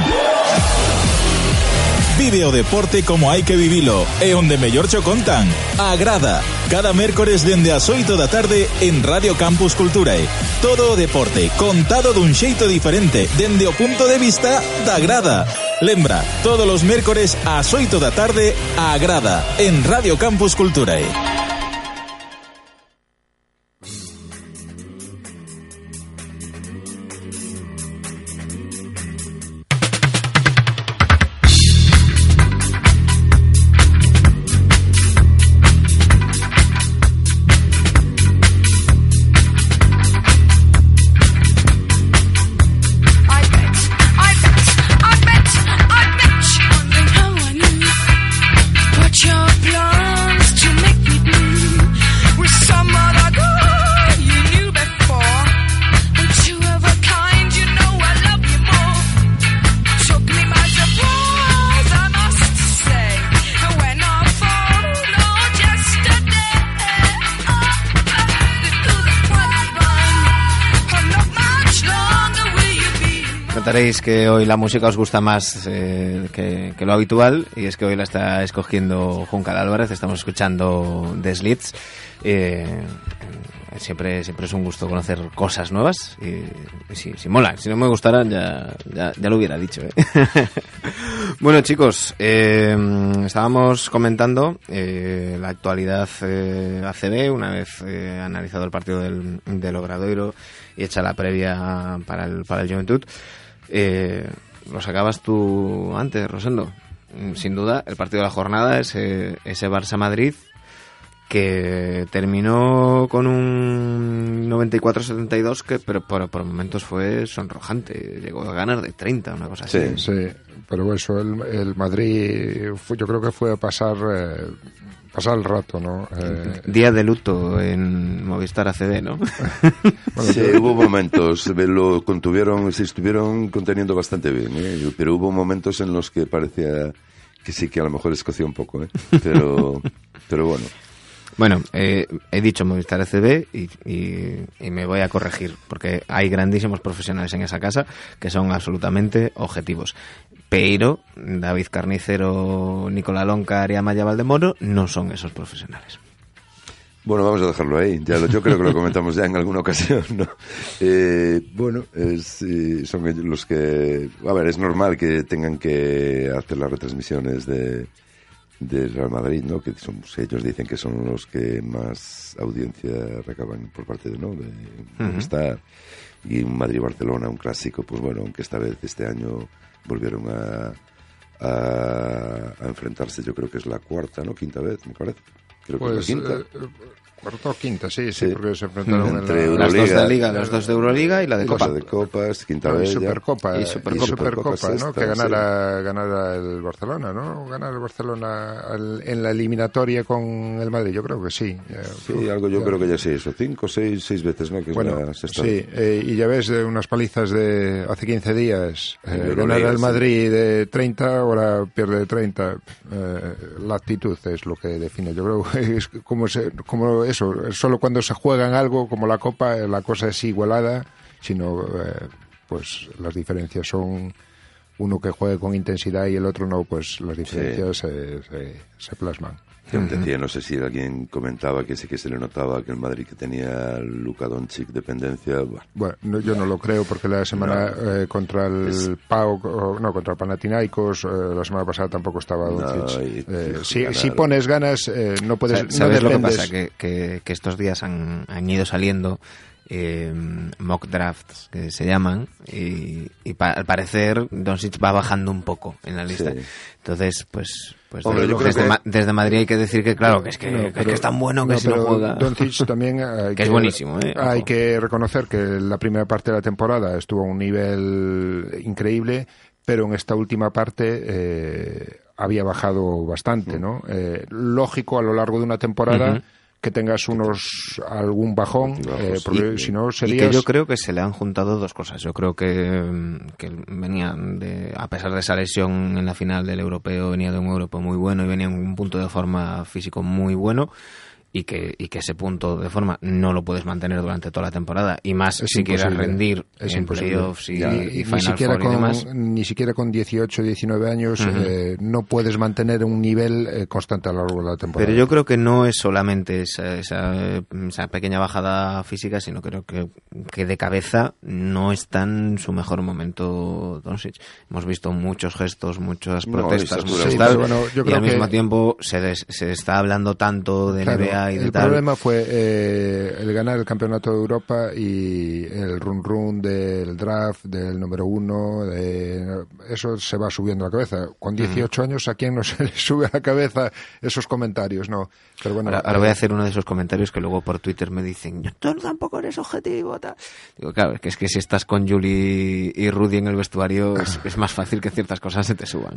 Vive o deporte como hai que vivilo e onde mellor cho contan. Agrada Cada mércores dende as 8 da tarde en Radio Campus Culturae. Todo deporte contado dun xeito diferente dende o punto de vista da grada. Lembra, todos os mércores ás 8 da tarde a grada en Radio Campus Culturae. Notaréis que hoy la música os gusta más eh, que, que lo habitual y es que hoy la está escogiendo Juncal Álvarez, estamos escuchando The Slits. Eh, siempre, siempre es un gusto conocer cosas nuevas y, y si, si mola, si no me gustaran ya, ya, ya lo hubiera dicho. ¿eh? bueno chicos, eh, estábamos comentando eh, la actualidad eh, ACB una vez analizado el partido del, del Obradoiro y hecha la previa para el, para el Juventud. Eh, lo sacabas tú antes, Rosendo. Mm, Sin duda, el partido de la jornada, ese, ese Barça-Madrid, que terminó con un 94-72, que pero por, por momentos fue sonrojante. Llegó a ganar de 30, una cosa así. Sí, pero eso, el, el Madrid, fue- yo creo que fue a pasar, eh, pasar el rato, ¿no? Eh, Día de luto en Movistar ACD, ¿no? Sí, hubo momentos, lo contuvieron, se estuvieron conteniendo bastante bien, ¿eh? pero hubo momentos en los que parecía que sí que a lo mejor escoció un poco, ¿eh? pero, pero bueno. Bueno, eh, he dicho Movistar ACB y, y- y me voy a corregir, porque hay grandísimos profesionales en esa casa que son absolutamente objetivos. Pero David Carnicero, Nicolás Lonca y Amaya Valdemoro no son esos profesionales. Bueno, vamos a dejarlo ahí. Yo creo que lo comentamos ya en alguna ocasión, ¿no? Eh, bueno, es, eh, son ellos los que... A ver, es normal que tengan que hacer las retransmisiones de, de Real Madrid, ¿no? Que son, ellos dicen que son los que más audiencia recaban por parte de, ¿no? De Movistar. Y Madrid-Barcelona, un clásico, pues bueno, aunque esta vez, este año, volvieron a, a, a enfrentarse, yo creo que es la cuarta, ¿no? Quinta vez, me parece. Creo que pues, es la quinta. eh, eh, cuarta o quinta, sí, sí, Sí. porque se enfrentaron Entre en la, Las dos de Euroliga. Liga, las dos de Euroliga y la de Y Copa. De copas, quinta No, y. Supercopa, Y Supercopa. Supercopa, Y Supercopa ¿no? que ganara, ganara el Barcelona, ¿no? Ganar el Barcelona al- en la eliminatoria con el Madrid, yo creo que sí. Eh, Sí, algo yo ya. creo que ya seis o cinco, seis, seis veces, ¿no? Que es Bueno, la sí, eh, y ya ves de unas palizas de hace 15 días. Eh, ganar al sí. Madrid de 30, ahora pierde de 30. Eh, la actitud es lo que define. Yo creo que es como, se- como eso, solo cuando se juegan algo como la Copa, eh, la cosa es igualada, sino eh, pues las diferencias son uno que juegue con intensidad y el otro no, pues las diferencias se, se- se plasman. Yo decía, no sé si alguien comentaba que sí que se le notaba que el Madrid que tenía Luka Doncic dependencia, bueno, Bueno, no, yo no lo creo porque la semana eh, contra el Es- o- no, contra el Panathinaikos, eh, la semana pasada tampoco estaba No, Doncic. y- Eh, si, si pones ganas, eh, no puedes, Sa- no ¿Sabes lo que pasa? Que, que- que estos días han, han ido saliendo eh, mock drafts que se llaman y, y pa- al parecer Doncic va bajando un poco en la lista. Sí. Entonces, pues, pues Hombre, desde, que- Ma- desde Madrid hay que decir que claro, que es que, No, que es, que es tan bueno que no, si no juega... Doncic también hay Que es buenísimo, ¿eh? Hay Ojo. que reconocer que la primera parte de la temporada estuvo a un nivel increíble, pero en esta última parte eh, había bajado bastante, ¿no? Eh, lógico a lo largo de una temporada. Que tengas unos algún bajón, eh, porque si no que yo creo que se le han juntado dos cosas. Yo creo que, mm, que venía de, a pesar de esa lesión en la final del europeo, venía de un europeo muy bueno y venía en un punto de forma físico muy bueno. Y que, y que ese punto de forma no lo puedes mantener durante toda la temporada. Y más Es si quieres rendir Es en playoffs y, Ya, y ni siquiera Four y con demás. ni siquiera con 18 19 años eh, no puedes mantener un nivel eh, constante a lo largo de la temporada Pero yo creo que no es solamente esa, esa, esa pequeña bajada física, sino creo que, que de cabeza no está en su mejor momento Doncic. Hemos visto muchos gestos, muchas protestas, y muchos Sí, tal, pero bueno, yo y creo al mismo tiempo se, des- se está hablando tanto de Claro, NBA y el tal. problema fue eh, el ganar el campeonato de Europa y el run run del draft, del número uno, de- eso se va subiendo a la cabeza. Con 18 años, ¿a quién no se le sube a la cabeza esos comentarios? No, pero bueno. Ahora, ahora voy eh, a hacer uno de esos comentarios que luego por Twitter me dicen, tú tampoco eres objetivo. Tal. Digo, claro, es que, es que si estás con Julie y Rudy en el vestuario es, es más fácil que ciertas cosas se te suban.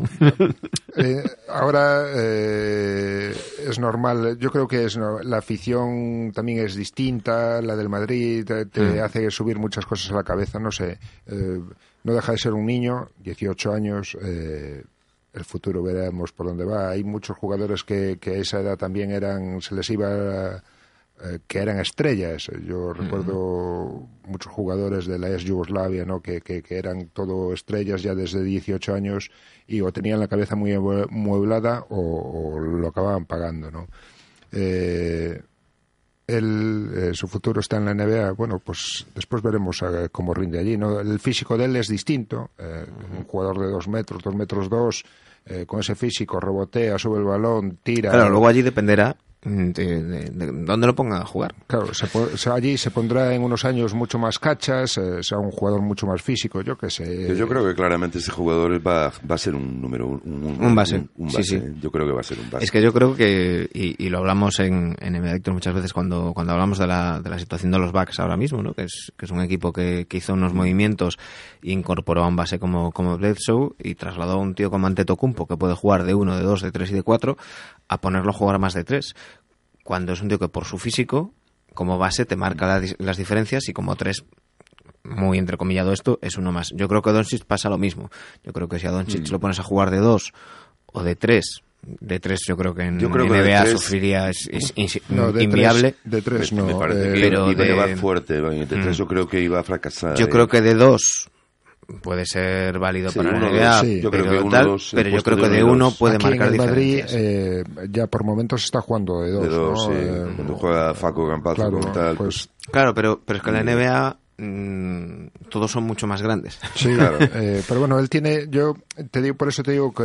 Eh, ahora eh, es normal, yo creo que es no- la afición también es distinta, la del Madrid te, te Mm. hace subir muchas cosas a la cabeza, no sé, eh, no deja de ser un niño, 18 años, eh, el futuro veremos por dónde va. Hay muchos jugadores que, que a esa edad también eran, se les iba eh, que eran estrellas. Yo recuerdo muchos jugadores de la ex Yugoslavia, ¿no? Que, que, que eran todo estrellas ya desde 18 años y o tenían la cabeza muy mueblada o, o lo acababan pagando, ¿no? Eh, él, eh, su futuro está en la NBA. Bueno, pues después veremos eh, cómo rinde allí. ¿no? El físico de él es distinto. eh, Un jugador de dos metros, dos metros dos, con ese físico, rebotea, sube el balón, tira. Claro, luego allí dependerá de, de- de dónde lo pongan a jugar. Claro, se allí se pondrá en unos años mucho más cachas, eh, será un jugador mucho más físico, yo qué sé. Yo, creo que claramente ese jugador va, va a ser un número un, un, Un base, un- un sí, base, sí. ¿eh? Yo creo que va a ser un base. Es que yo creo que, y, y lo hablamos en, en Adictos muchas veces cuando, cuando hablamos de la, de la situación de los Bucks ahora mismo, ¿no? que, es, que es un equipo que, que hizo unos movimientos e incorporó a un base como, como Bledsoe y trasladó a un tío como Antetokounmpo que puede jugar de uno, de dos, de tres y de cuatro a ponerlo a jugar más de tres. Cuando es un tío que por su físico, como base, te marca la las diferencias y como tres muy entrecomillado esto, es uno más. Yo creo que a Doncic pasa lo mismo. Yo creo que si a Doncic lo pones a jugar de dos o de tres, de tres yo creo que en Yo creo que NBA tres- sufriría, es, es No, de inviable. Tres, de tres no. me parece eh, que pero iba a de- llevar fuerte. de tres Mm. yo creo que iba a fracasar. Yo ¿eh? creo que de dos puede ser válido Sí, para la uno, NBA, sí. yo creo pero, que uno, tal, dos, el pero yo creo que de uno uno puede Aquí marcar en el Madrid eh, ya por momentos está jugando de dos. de dos, ¿no? sí. Eh, Cuando juega Faco Campazzo claro, con tal, pues Claro, pero, pero es que en la NBA mm, todos son mucho más grandes. Sí, Claro. eh, pero bueno, él tiene, yo te digo, por eso te digo que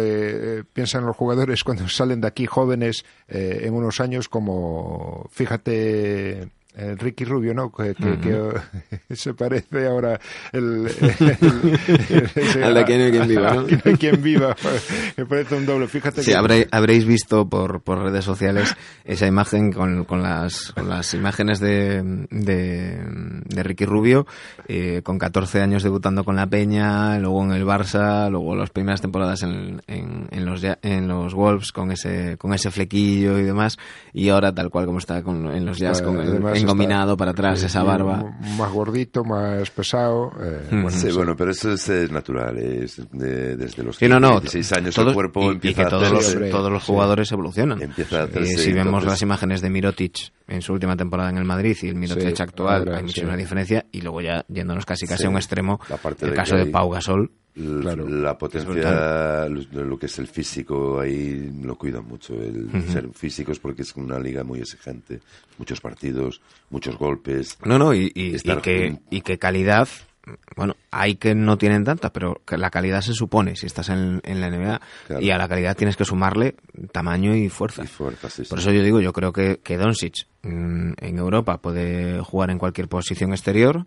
eh, piensa en los jugadores cuando salen de aquí jóvenes eh, en unos años como, fíjate, eh, Ricky Rubio, ¿no? Que, que- que, se parece ahora el, el- Al de Aquí no hay quien viva, ¿no? Aquí no hay quien viva. Me parece un doble. Fíjate Sí, que habré- habréis visto por, por redes sociales esa imagen con, con, las, con las imágenes de, de, de Ricky Rubio, eh, con 14 años debutando con la Peña, luego en el Barça, luego las primeras temporadas en, en, en los, en los Wolves con ese, con ese flequillo y demás, y ahora tal cual como está con, en los Jazz, con el Además engominado para atrás, esa barba. Más gordito, más pesado. eh, Mm. bueno, Sí, sí. bueno, pero eso es, eh, natural. Es de- desde los Sí, no, no. 16 años todos- el cuerpo y- y, empieza que a todos los, hacerse- hombre, todos los sí. jugadores evolucionan. Empieza a Eh, si vemos entonces- las imágenes de Mirotic en su última temporada en el Madrid y el Mirotic Sí, actual, ahora, hay muchísima sí. diferencia. Y luego ya yéndonos casi casi Sí. a un extremo, La parte el de caso que de Pau Gasol. Claro. La potencia, lo, lo que es el físico, ahí lo cuidan mucho, el Ujú. ser físicos, porque es una liga muy exigente. Muchos partidos, muchos golpes. No, no, y, y, que, y que calidad bueno, hay que no tienen tanta, pero la calidad se supone si estás en, en la NBA Claro. y a la calidad tienes que sumarle tamaño y fuerza. Y fuerza, sí, Por sí. eso yo digo, yo creo que, que Doncic mm, en Europa puede jugar en cualquier posición exterior,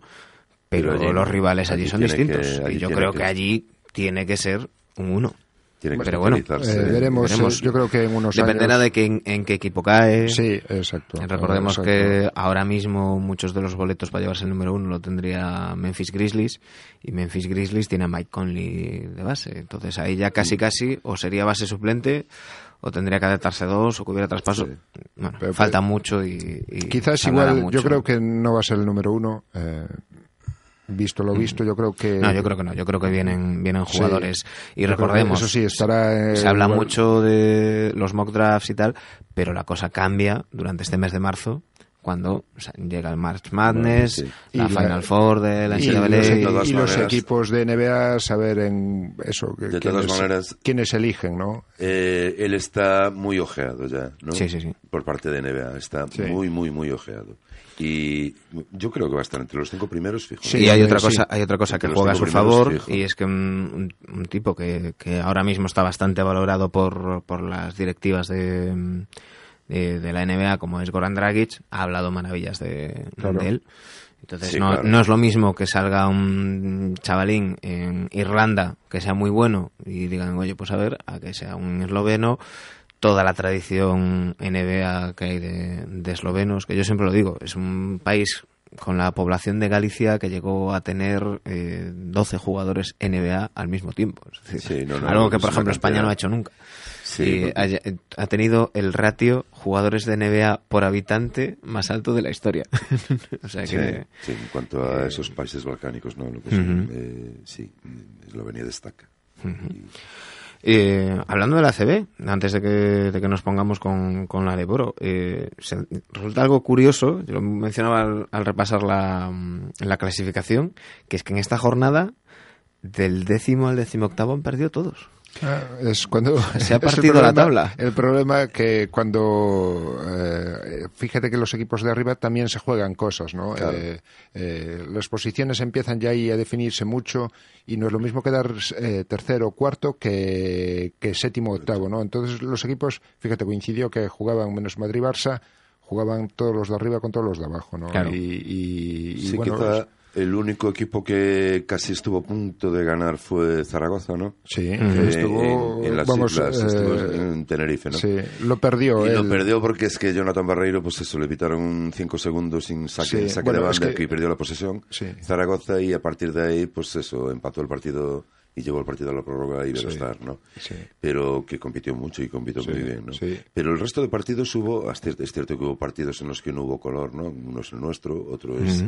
pero, Pero allí los rivales allí, Allí son distintos. que- y yo creo que- que allí tiene que ser un uno. Tiene que Pero bueno. Eh, veremos, veremos. eh, yo creo que en unos Dependerá años... de que, en, en qué equipo cae. Sí, exacto. Recordemos Exacto. que ahora mismo muchos de los boletos para llevarse el número uno lo tendría Memphis Grizzlies y Memphis Grizzlies tiene a Mike Conley de base. Entonces ahí ya casi casi o sería base suplente o tendría que adaptarse dos o que hubiera traspaso. Bueno, Pero- falta mucho y, y Quizás igual, mucho. yo creo que no va a ser el número uno. eh, visto lo visto, yo creo que... No, yo creo que no. Yo creo que vienen, vienen Sí. jugadores. Y recordemos, Eso sí, estará... eh, se habla igual- mucho de los mock drafts y tal, pero la cosa cambia durante este mes de marzo cuando o sea, llega el March Madness, sí. la Y la- Final Four de la y NCAA. los, De todas y los equipos de NBA saber en eso que- De todas quiénes, maneras- quiénes eligen no Eh, él está muy ojeado ya, ¿no? Sí, sí, sí. Por parte de NBA. Está Sí. muy, muy, muy ojeado. Y yo creo que va a estar entre los cinco primeros, fijo. Sí, y hay otra sí. cosa, hay otra cosa que juega a su favor fijo. y es que un, un- un tipo que, que ahora mismo está bastante valorado por, por las directivas de, de, de la NBA, como es Goran Dragic, ha hablado maravillas de, Claro. de él. Entonces Sí, no, claro. no es lo mismo que salga un chavalín en Irlanda que sea muy bueno y digan, oye, pues a ver, a que sea un esloveno, toda la tradición NBA que hay de, de eslovenos, que yo siempre lo digo, es un país con la población de Galicia que llegó a tener eh, 12 jugadores NBA al mismo tiempo. Es decir, Sí, no, no, algo que, por ejemplo, España no ha hecho nunca. Sí, ha tenido el ratio jugadores de NBA por habitante más alto de la historia. o sea Sí, que... sí, en cuanto a esos países balcánicos, ¿no? Lo que son, eh, sí, Eslovenia destaca. Y- Eh, hablando de la CB, antes de que, de que nos pongamos con, con la de Boro, eh, resulta algo curioso, yo lo mencionaba al, al repasar la, mm, la clasificación, que es que en esta jornada, del décimo al décimo octavo han perdido todos. Ah, es cuando Se ha partido la tabla. El problema que cuando eh, fíjate que los equipos de arriba también se juegan cosas, ¿no? Claro. Eh, eh, las posiciones empiezan ya ahí a definirse mucho y no es lo mismo quedar eh, tercero o cuarto que, que séptimo o octavo, ¿no? Entonces los equipos, fíjate, coincidió que jugaban menos Madrid Barça, jugaban todos los de arriba con todos los de abajo, ¿no? Claro. Y, y- y sí, bueno, quizá el único equipo que casi estuvo a punto de ganar fue Zaragoza, ¿no? sí, Eh, estuvo, en, en las vamos, islas, eh, estuvo en Tenerife, ¿no? Sí, lo perdió. Y lo perdió porque es que Jonathan Barreiro, pues eso, le evitaron cinco segundos sin saque, Sí, saque bueno, de es banda que- que... perdió la posesión. Sí. Zaragoza y a partir de ahí, pues eso, empató el partido y llevó el partido a la prórroga y debe Sí. estar, ¿no? Sí. Pero que compitió mucho y compitió Sí, muy bien, ¿no? sí. Pero el resto de partidos hubo, es cierto, es cierto que hubo partidos en los que no hubo color, ¿no? Uno es el nuestro, otro es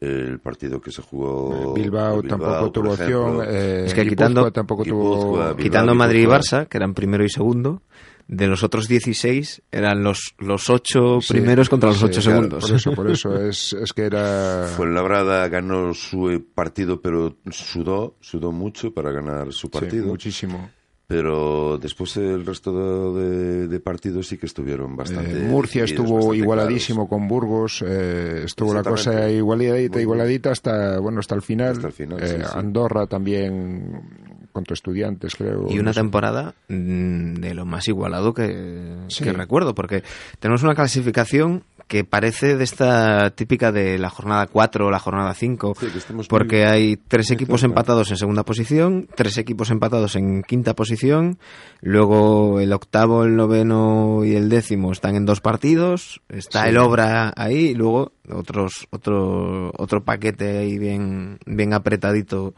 el partido que se jugó Bilbao, en tampoco por tuvo opción. eh, Es que quitando- tampoco tuvo. Bilbao, Quitando Madrid y. Barça, que eran primero y segundo, de los otros 16 eran los, los ocho Sí, primeros contra los sí, ocho claro, segundos. Por eso, por eso es, es que era. Fuenlabrada ganó su eh, partido, pero sudó, sudó mucho para ganar su sí, partido. muchísimo. Pero después el resto de, de- de partidos sí que estuvieron bastante. Eh, Murcia estuvo bastante igualadísimo claros. con Burgos, eh, estuvo la cosa igualadita, igualadita hasta bueno hasta el final. Hasta el final, Eh, sí, sí. Andorra también contra estudiantes, creo. Y una no sé. temporada mm, de lo más igualado que, Sí. que recuerdo, porque tenemos una clasificación que parece de esta típica de la jornada 4 o la jornada 5, Sí, que estamos muy- porque hay tres equipos cerca. empatados en segunda posición, tres equipos empatados en quinta posición, luego el octavo, el noveno y el décimo están en dos partidos, está Sí. el Obra ahí, y luego otros otro otro paquete ahí bien bien apretadito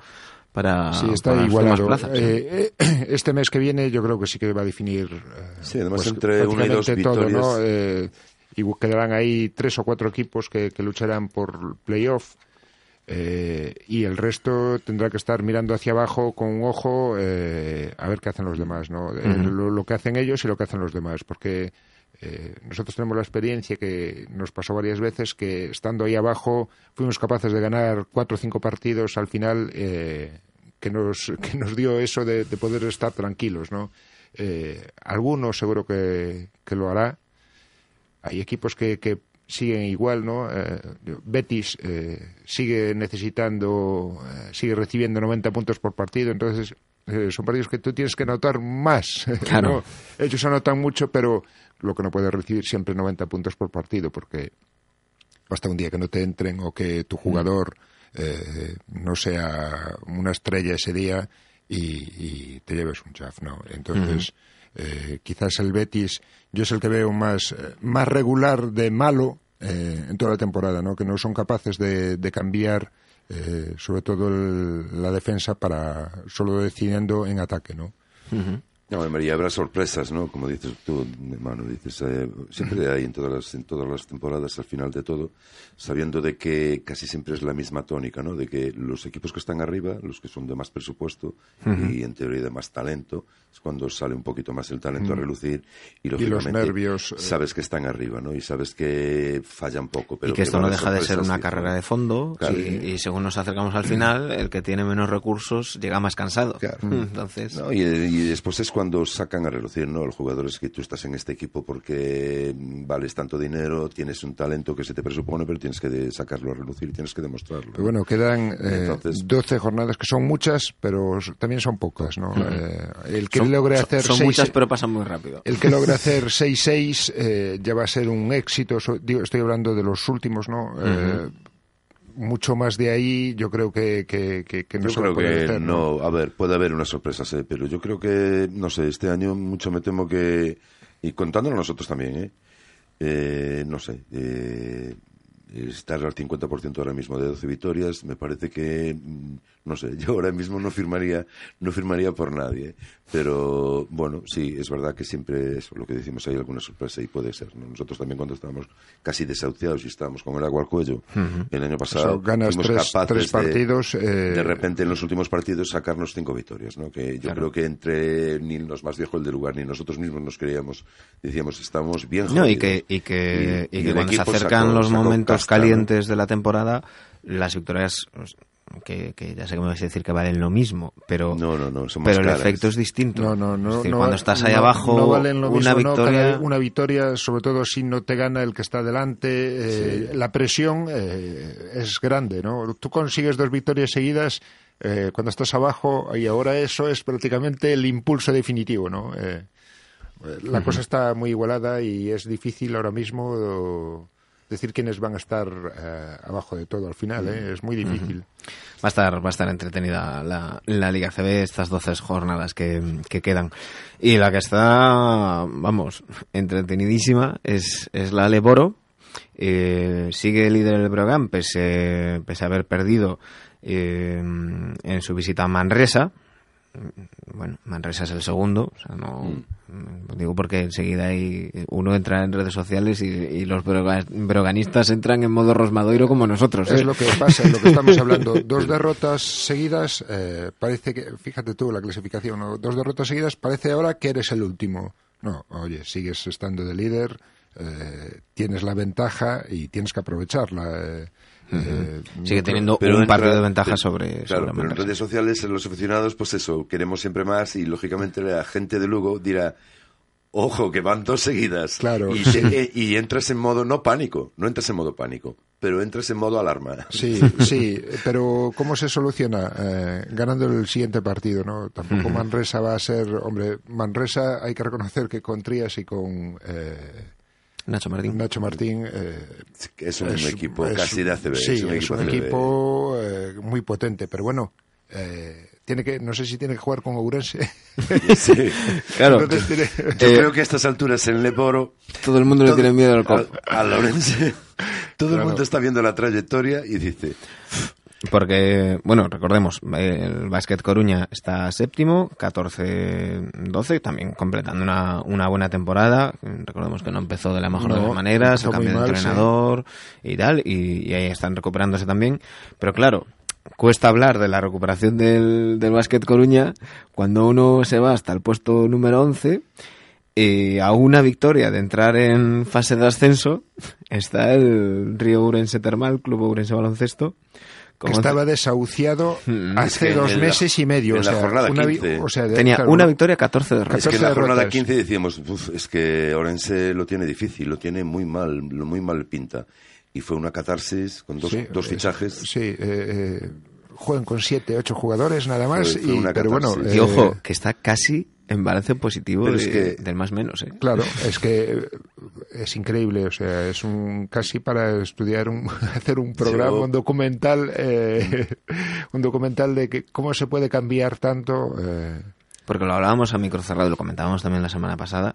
para, Sí, está para igualado. plazas, sí. Eh, este mes que viene yo creo que sí que va a definir eh, Sí, además pues, entre una y dos todo, victorias. ¿no? Eh, y quedarán ahí tres o cuatro equipos que, que lucharán por playoff eh, y el resto tendrá que estar mirando hacia abajo con un ojo eh, a ver qué hacen los demás, ¿no? Eh, lo, lo que hacen ellos y lo que hacen los demás, porque eh, nosotros tenemos la experiencia que nos pasó varias veces que estando ahí abajo fuimos capaces de ganar cuatro o cinco partidos al final eh, que, nos, que nos dio eso de, de poder estar tranquilos, ¿no? Eh, algunos seguro que, que lo hará. Hay equipos que, que siguen igual, ¿no? Eh, Betis eh, sigue necesitando, eh, sigue recibiendo 90 puntos por partido, entonces eh, son partidos que tú tienes que anotar más. Claro. ¿no? Ellos anotan mucho, pero lo que no puedes recibir siempre 90 puntos por partido, porque basta un día que no te entren o que tu jugador eh, no sea una estrella ese día y, y te lleves un chaff, ¿no? Entonces, eh, quizás el Betis, yo es el que veo más, eh, más regular de malo eh, en toda la temporada, ¿no? Que no son capaces de, de cambiar, eh, sobre todo el- la defensa, para solo decidiendo en ataque, ¿no? No, María, habrá sorpresas, ¿no? Como dices tú, hermano, dices, eh, siempre hay en todas, las, en todas las temporadas, al final de todo, sabiendo de que casi siempre es la misma tónica, ¿no? De que los equipos que están arriba, los que son de más presupuesto y en teoría de más talento, es cuando sale un poquito más el talento a relucir y, los lógicamente, nervios, eh. sabes que están arriba, ¿no? Y sabes que fallan poco, pero y que esto no deja de ser una carrera de fondo Claro. y, y según nos acercamos al final, el que tiene menos recursos llega más cansado. Claro. Entonces, No, y, y después es cuando sacan a relucir, ¿no? Los jugadores que tú estás en este equipo porque vales tanto dinero, tienes un talento que se te presupone, pero tienes que sacarlo a relucir tienes que demostrarlo. Pero bueno, quedan eh, Entonces- 12 jornadas, que son muchas, pero también son pocas, ¿no? Eh, el que son, logre son- hacer son seis- muchas, pero pasan muy rápido. El que logre hacer 6-6 eh, ya va a ser un éxito. So- digo, estoy hablando de los últimos, ¿no? Eh, mucho más de ahí, yo creo que, que, que- que no yo se creo a poder que hacer, ¿no? no, a ver, puede haber unas sorpresas, ¿eh? pero yo creo que, no sé, este año mucho me temo que, y contándolo nosotros también, ¿eh? Eh, no sé, eh, estar al 50% ahora mismo de 12 victorias, me parece que, mm, no sé, yo ahora mismo no firmaría, no firmaría por nadie, pero bueno, sí, es verdad que siempre eso, lo que decimos, hay alguna sorpresa y puede ser, ¿no? Nosotros también cuando estábamos casi desahuciados y estábamos con el agua al cuello, el año O sea, pasado, ganas fuimos tres, capaces tres de- partidos. eh, de repente en los últimos partidos sacarnos cinco victorias, ¿no? Que yo creo que entre ni los más viejos del lugar ni nosotros mismos nos creíamos, decíamos, estamos bien No, y que, y que, y y que cuando se acercan sacó- los momentos casta, ¿no? calientes de la temporada, las victorias, que, que ya sé que me vais a decir que valen lo mismo, pero, No, no, no, son más pero el caras. efecto es distinto. No, no, no. Es decir, no cuando estás ahí no- abajo, no valen lo una mismo, victoria... cada- una victoria, sobre todo si no te gana el que está delante, eh, la presión eh, es grande, ¿no? Tú consigues dos victorias seguidas eh, cuando estás abajo y ahora eso es prácticamente el impulso definitivo, ¿no? Eh, la cosa está muy igualada y es difícil ahora mismo eh, decir quiénes van a estar eh, abajo de todo al final, ¿eh? Es muy difícil. Va a estar, va a estar entretenida la, la Liga CB estas 12 jornadas que, que quedan. Y la que está, vamos, entretenidísima es, es la Leboro. Eh, sigue líder el Brogan pese, pese a haber perdido eh, en su visita a Manresa. Bueno, Manresa es el segundo, o sea, no digo porque enseguida hay uno entra en redes sociales y, y los broga- broganistas entran en modo Rosmadoiro como nosotros. Es ¿eh? lo que pasa, es lo que estamos hablando. Dos derrotas seguidas, eh, parece que, fíjate tú la clasificación, ¿no? dos derrotas seguidas, parece ahora que eres el último. No, oye, sigues estando de líder, eh, tienes la ventaja y tienes que aprovecharla. Eh, eh, Sigue teniendo Pero un entra- partido de ventaja sobre, Claro, sobre pero en redes sociales, en los aficionados, pues eso, queremos siempre más y lógicamente la gente de Lugo dirá, ojo, que van dos seguidas. Claro. Y, te- y entras en modo, no pánico, no entras en modo pánico, pero entras en modo alarma. Sí, sí, pero ¿cómo se soluciona? Eh, ganando el siguiente partido, ¿no? Tampoco Manresa va a ser, hombre, Manresa hay que reconocer que con Trías y con eh, Nacho Martín. Nacho Martín eh, Es un equipo es- casi de ACB. Sí, es un equipo, ACB. equipo, eh, muy potente, pero bueno, eh, tiene que, no sé si tiene que jugar con Ourense. Sí. Claro, Entonces tiene- Yo Eh, creo que a estas alturas en Leporo todo el mundo le tiene miedo al COP. a, a Lorense, todo el mundo está viendo la trayectoria y dice, Porque, bueno, recordemos, el Básquet Coruña está séptimo, 14-12, también completando una, una buena temporada. Recordemos que no empezó de la mejor de No, las maneras, el cambio de entrenador y tal, y, y ahí están recuperándose también. Pero claro, cuesta hablar de la recuperación del, del Básquet Coruña cuando uno se va hasta el puesto número 11 y a una victoria de entrar en fase de ascenso está el Río Urense Termal, Club Urense Baloncesto, que estaba desahuciado hace es dos la- meses y medio. en o la sea, jornada una vi- 15. o sea, de- Tenía claro, una victoria, 14 derrotas. Es que en la 14 jornada derrotas. 15 decíamos, "Uf, es que Orense lo tiene difícil, lo tiene muy mal, lo muy mal pinta. Y fue una catarsis con dos, Sí, dos es- fichajes. Sí, eh, eh, juegan con siete, ocho jugadores nada más. Fue- fue y, una pero bueno. Y eh, ojo, que está casi en balance positivo de- es que- del más menos, ¿eh? Claro, es que eh, es increíble, o sea, es un casi para estudiar un hacer un programa, un documental, eh, un documental de que cómo se puede cambiar tanto. eh, Porque lo hablábamos a micro cerrado, lo comentábamos también la semana pasada.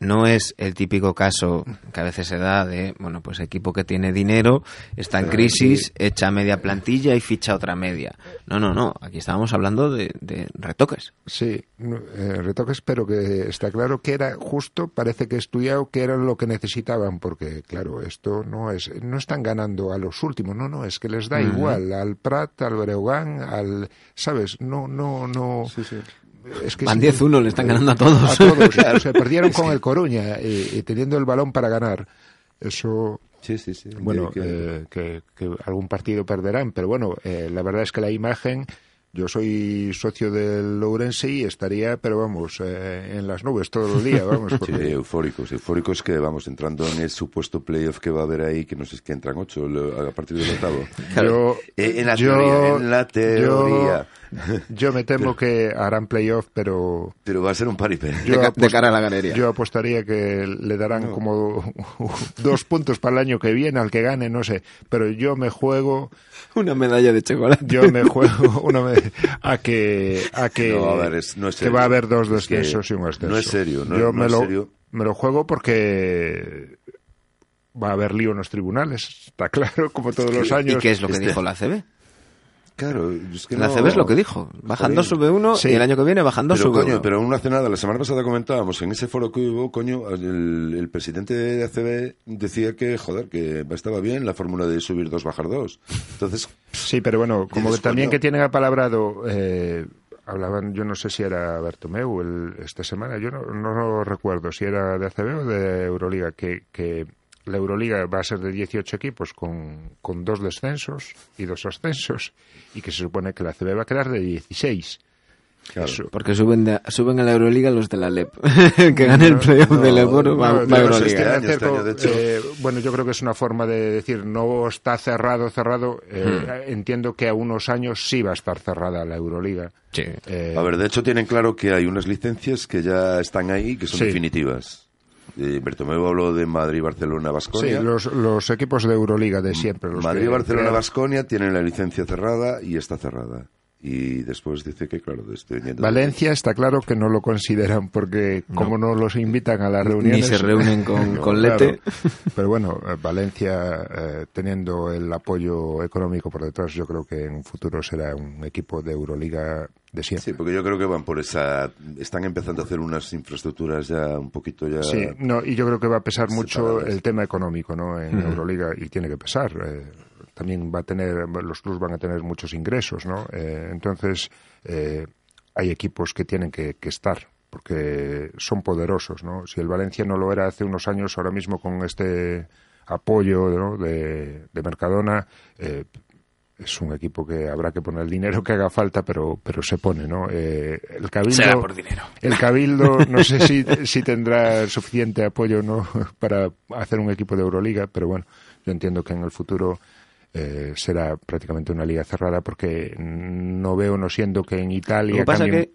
No es el típico caso que a veces se da de, bueno, pues equipo que tiene dinero, está en crisis, echa media plantilla y ficha otra media. No, no, no. Aquí estábamos hablando de, de retoques. sí, eh, retoques, pero que está claro que era justo, parece que he estudiado que era lo que necesitaban, porque claro, esto no es, no están ganando a los últimos, no, no, es que les da igual al Prat, al Breogán, al, sabes, no, no, no. Es que Van es- 10-1, le están ganando a todos. A todos. O sea, perdieron con el Coruña y, y teniendo el balón para ganar. Eso, Sí, sí, sí. bueno, Que- eh, que, que algún partido perderán, pero bueno, eh, la verdad es que la imagen. Yo soy socio del Lourense y estaría, pero vamos, eh, en las nubes todo el día, vamos. Sí, Porque, eufóricos, eufóricos que vamos entrando en el supuesto playoff que va a haber ahí, que no sé si que entran ocho lo- a partir del octavo. yo, Eh, en la yo- teoría, en la teoría. Yo, yo me temo que harán playoff, pero Pero va a ser un paripé. De, cara a la galería. Yo apostaría que le darán como dos puntos para el año que viene al que gane, no sé. Pero yo me juego, Una medalla de chocolate. yo me juego una vez a que a que, No, a ver, es- no es que va a haber dos Es que descensos y un ascenso. no es serio, no- yo no me es lo serio. me lo juego porque va a haber lío en los tribunales, está claro, como todos los ¿Y años. qué es lo que Este- dijo la CB? Claro, es que La no- CB es lo que dijo. Bajan Joder. dos, sube uno, Sí. y el año que viene bajan dos, Pero sube coño, uno. pero una cenada, la semana pasada comentábamos, en ese foro que hubo, coño, el, el presidente de ACB decía que, joder, que estaba bien la fórmula de subir dos, bajar dos. Entonces, Sí, pero bueno, como que también coño. que tienen apalabrado, eh, hablaban, yo no sé si era Bertomeu el, esta semana, yo no, recuerdo si era de ACB o de Euroliga, que, que la Euroliga va a ser de 18 equipos con, con dos descensos y dos ascensos, y que se supone que la ACB va a quedar de 16. claro. Porque suben, de- suben a la Euroliga los de la LEP. que gane el playoff no, del Eboro no, va, no, va a no sé, Euroliga. este año, este año, de hecho. eh, bueno, yo creo que es una forma de decir, no está cerrado, cerrado. eh, Entiendo que a unos años sí va a estar cerrada la Euroliga. Sí. Eh, a ver, de hecho tienen claro que hay unas licencias que ya están ahí, que son Sí. definitivas. Eh, Bertomeu habló de Madrid, Barcelona, Sí, Basconia. los, los equipos de Euroliga de siempre. Los Madrid, Barcelona, Basconia tienen la licencia cerrada y está cerrada. Y después dice que, claro, estoy yendo. Valencia está claro que no lo consideran porque como no los invitan a las reuniones... Ni se reúnen con, No, con claro. Lete. Pero bueno, eh, Valencia eh, teniendo el apoyo económico por detrás, yo creo que en un futuro será un equipo de Euroliga de siempre. Sí, porque yo creo que van por esa. Están empezando a hacer unas infraestructuras ya un poquito ya. Sí, no, y yo creo que va a pesar mucho separadas. el tema económico ¿no? en Euroliga y tiene que pesar. eh, también va a tener, los clubes van a tener muchos ingresos, ¿no? Eh, entonces, eh, hay equipos que tienen que, que estar porque son poderosos, ¿no? Si el Valencia no lo era hace unos años, ahora mismo con este apoyo ¿no? de, de Mercadona, eh, es un equipo que habrá que poner el dinero que haga falta, pero, pero se pone, ¿no? Eh, el Cabildo, Será por dinero. el Cabildo no sé si, si tendrá suficiente apoyo no para hacer un equipo de Euroliga, pero bueno, yo entiendo que en el futuro eh, será prácticamente una liga cerrada porque no veo no siendo que en Lo Italia que pasa cambien- que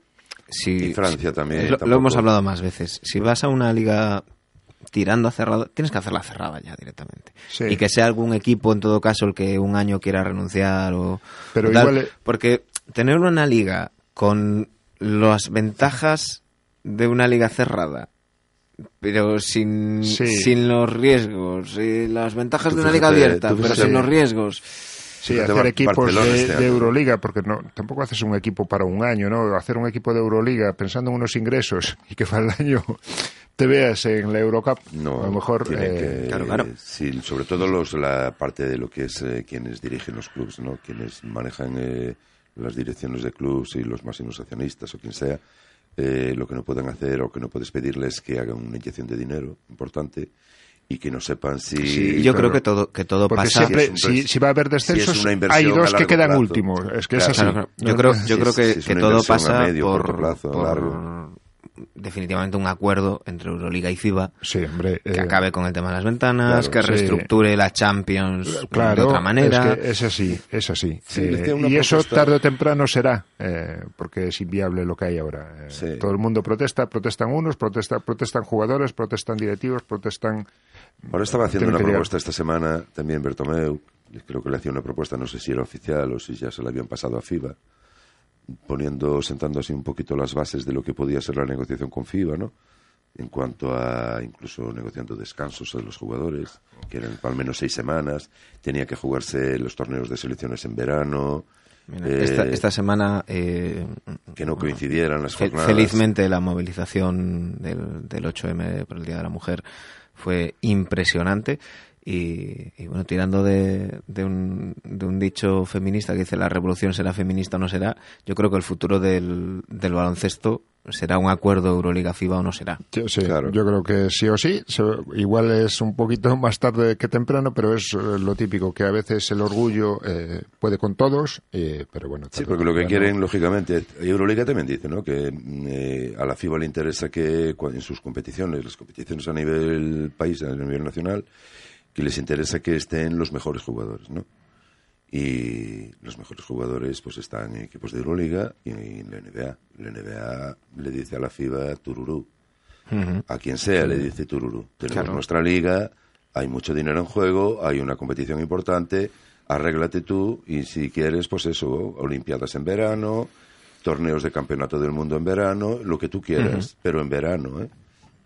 si, Y Francia si- también, Lo, lo hemos hablado más veces. Si vas a una liga tirando a cerrada, tienes que hacerla cerrada ya directamente. Sí. Y que sea algún equipo, en todo caso, el que un año quiera renunciar o. Pero o tal. igual, Porque tener una liga con las ventajas de una liga cerrada. Pero sin, Sí. sin los riesgos, y las ventajas Tú de una liga fíjate, abierta, pero fíjate. sin los riesgos. Sí, Fíjate, hacer equipos de, este de. Euroliga, porque no, tampoco haces un equipo para un año, ¿no? Hacer un equipo de Euroliga pensando en unos ingresos y que para el año te veas en la Eurocup, No, a lo mejor... eh, que- claro, claro. Sí, sobre todo los, la parte de lo que es eh, quienes dirigen los clubes, ¿no? Quienes manejan eh, las direcciones de clubes y los máximos accionistas o quien sea, eh, lo que no pueden hacer o que no puedes pedirles es que hagan una inyección de dinero importante y que no sepan si... Sí, yo claro. creo que todo, que todo Porque pasa. siempre, Si es va a haber es descensos, hay dos que quedan plazo. últimos. Es que es Claro, así. Claro, claro. Yo creo, yo Si creo es- que, si es que todo inversión a pasa medio, por, corto plazo, por largo. Definitivamente un acuerdo entre Euroliga y FIBA Sí, hombre. que eh, acabe con el tema de las ventanas, claro, que sí. reestructure la Champions Claro, de otra manera. Es, que es así, es así. Sí, Eh, y eso tarde o temprano será, eh, porque es inviable lo que hay ahora. Eh, Sí. Todo el mundo protesta, protestan unos, protesta, protestan jugadores, protestan directivos, protestan... Ahora estaba haciendo una propuesta esta semana también Bertomeu, creo que le hacía una propuesta, no sé si era oficial o si ya se la habían pasado a FIBA, poniendo, sentando así un poquito las bases de lo que podía ser la negociación con FIBA, ¿no? En cuanto a incluso negociando descansos a los jugadores, que eran al menos seis semanas, tenía que jugarse los torneos de selecciones en verano, Mira, eh, esta, esta semana, eh, que no coincidieran las jornadas. felizmente, la movilización del, del 8M por el Día de la Mujer fue impresionante. Y, y bueno, tirando de, de un, de un dicho feminista que dice la revolución será feminista o no será, yo creo que el futuro del, del baloncesto será un acuerdo Euroliga-FIBA o no será. Yo, sí, Claro. yo creo que sí o sí. se- igual es un poquito más tarde que temprano, pero es eh, lo típico, que a veces el orgullo eh, puede con todos, eh, pero bueno. Sí, porque lo que quieren, lógicamente, Euroliga también dice, ¿no? Que eh, a la FIBA le interesa que cua- en sus competiciones, las competiciones a nivel país, a nivel nacional, que les interesa que estén los mejores jugadores, ¿no? Y los mejores jugadores pues están en equipos de Euroliga y en la NBA. La NBA le dice a la FIBA tururú. A quien sea le dice tururú. Tenemos Claro. nuestra liga, hay mucho dinero en juego, hay una competición importante, arréglate tú y si quieres, pues eso, olimpiadas en verano, torneos de campeonato del mundo en verano, lo que tú quieras, pero en verano, ¿eh?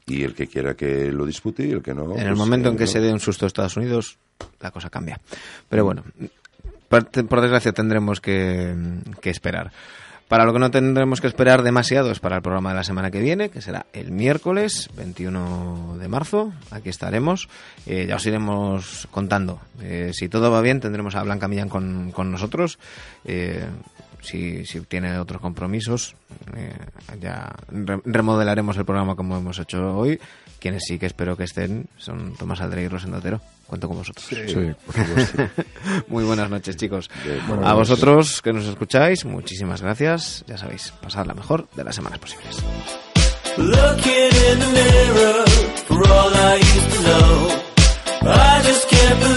Y el que quiera que lo dispute y el que no. en el pues, momento eh, en que no. se dé un susto a Estados Unidos, la cosa cambia. Pero bueno, por, por desgracia tendremos que, que esperar. Para lo que no tendremos que esperar demasiado es para el programa de la semana que viene, que será el miércoles 21 de marzo. Aquí estaremos. Eh, ya os iremos contando. Eh, si todo va bien, tendremos a Blanca Millán con, con nosotros. Eh, si, si tiene otros compromisos, eh, ya re remodelaremos el programa como hemos hecho hoy. Quienes sí que espero que estén son Tomás Aldrey y Rosendotero. Cuento con vosotros. Sí, sí por supuesto. Muy buenas noches, chicos. A vosotros noches. que nos escucháis, muchísimas gracias. Ya sabéis, pasad la mejor de las semanas posibles. Looking in the mirror for all I used to know. I just can't believe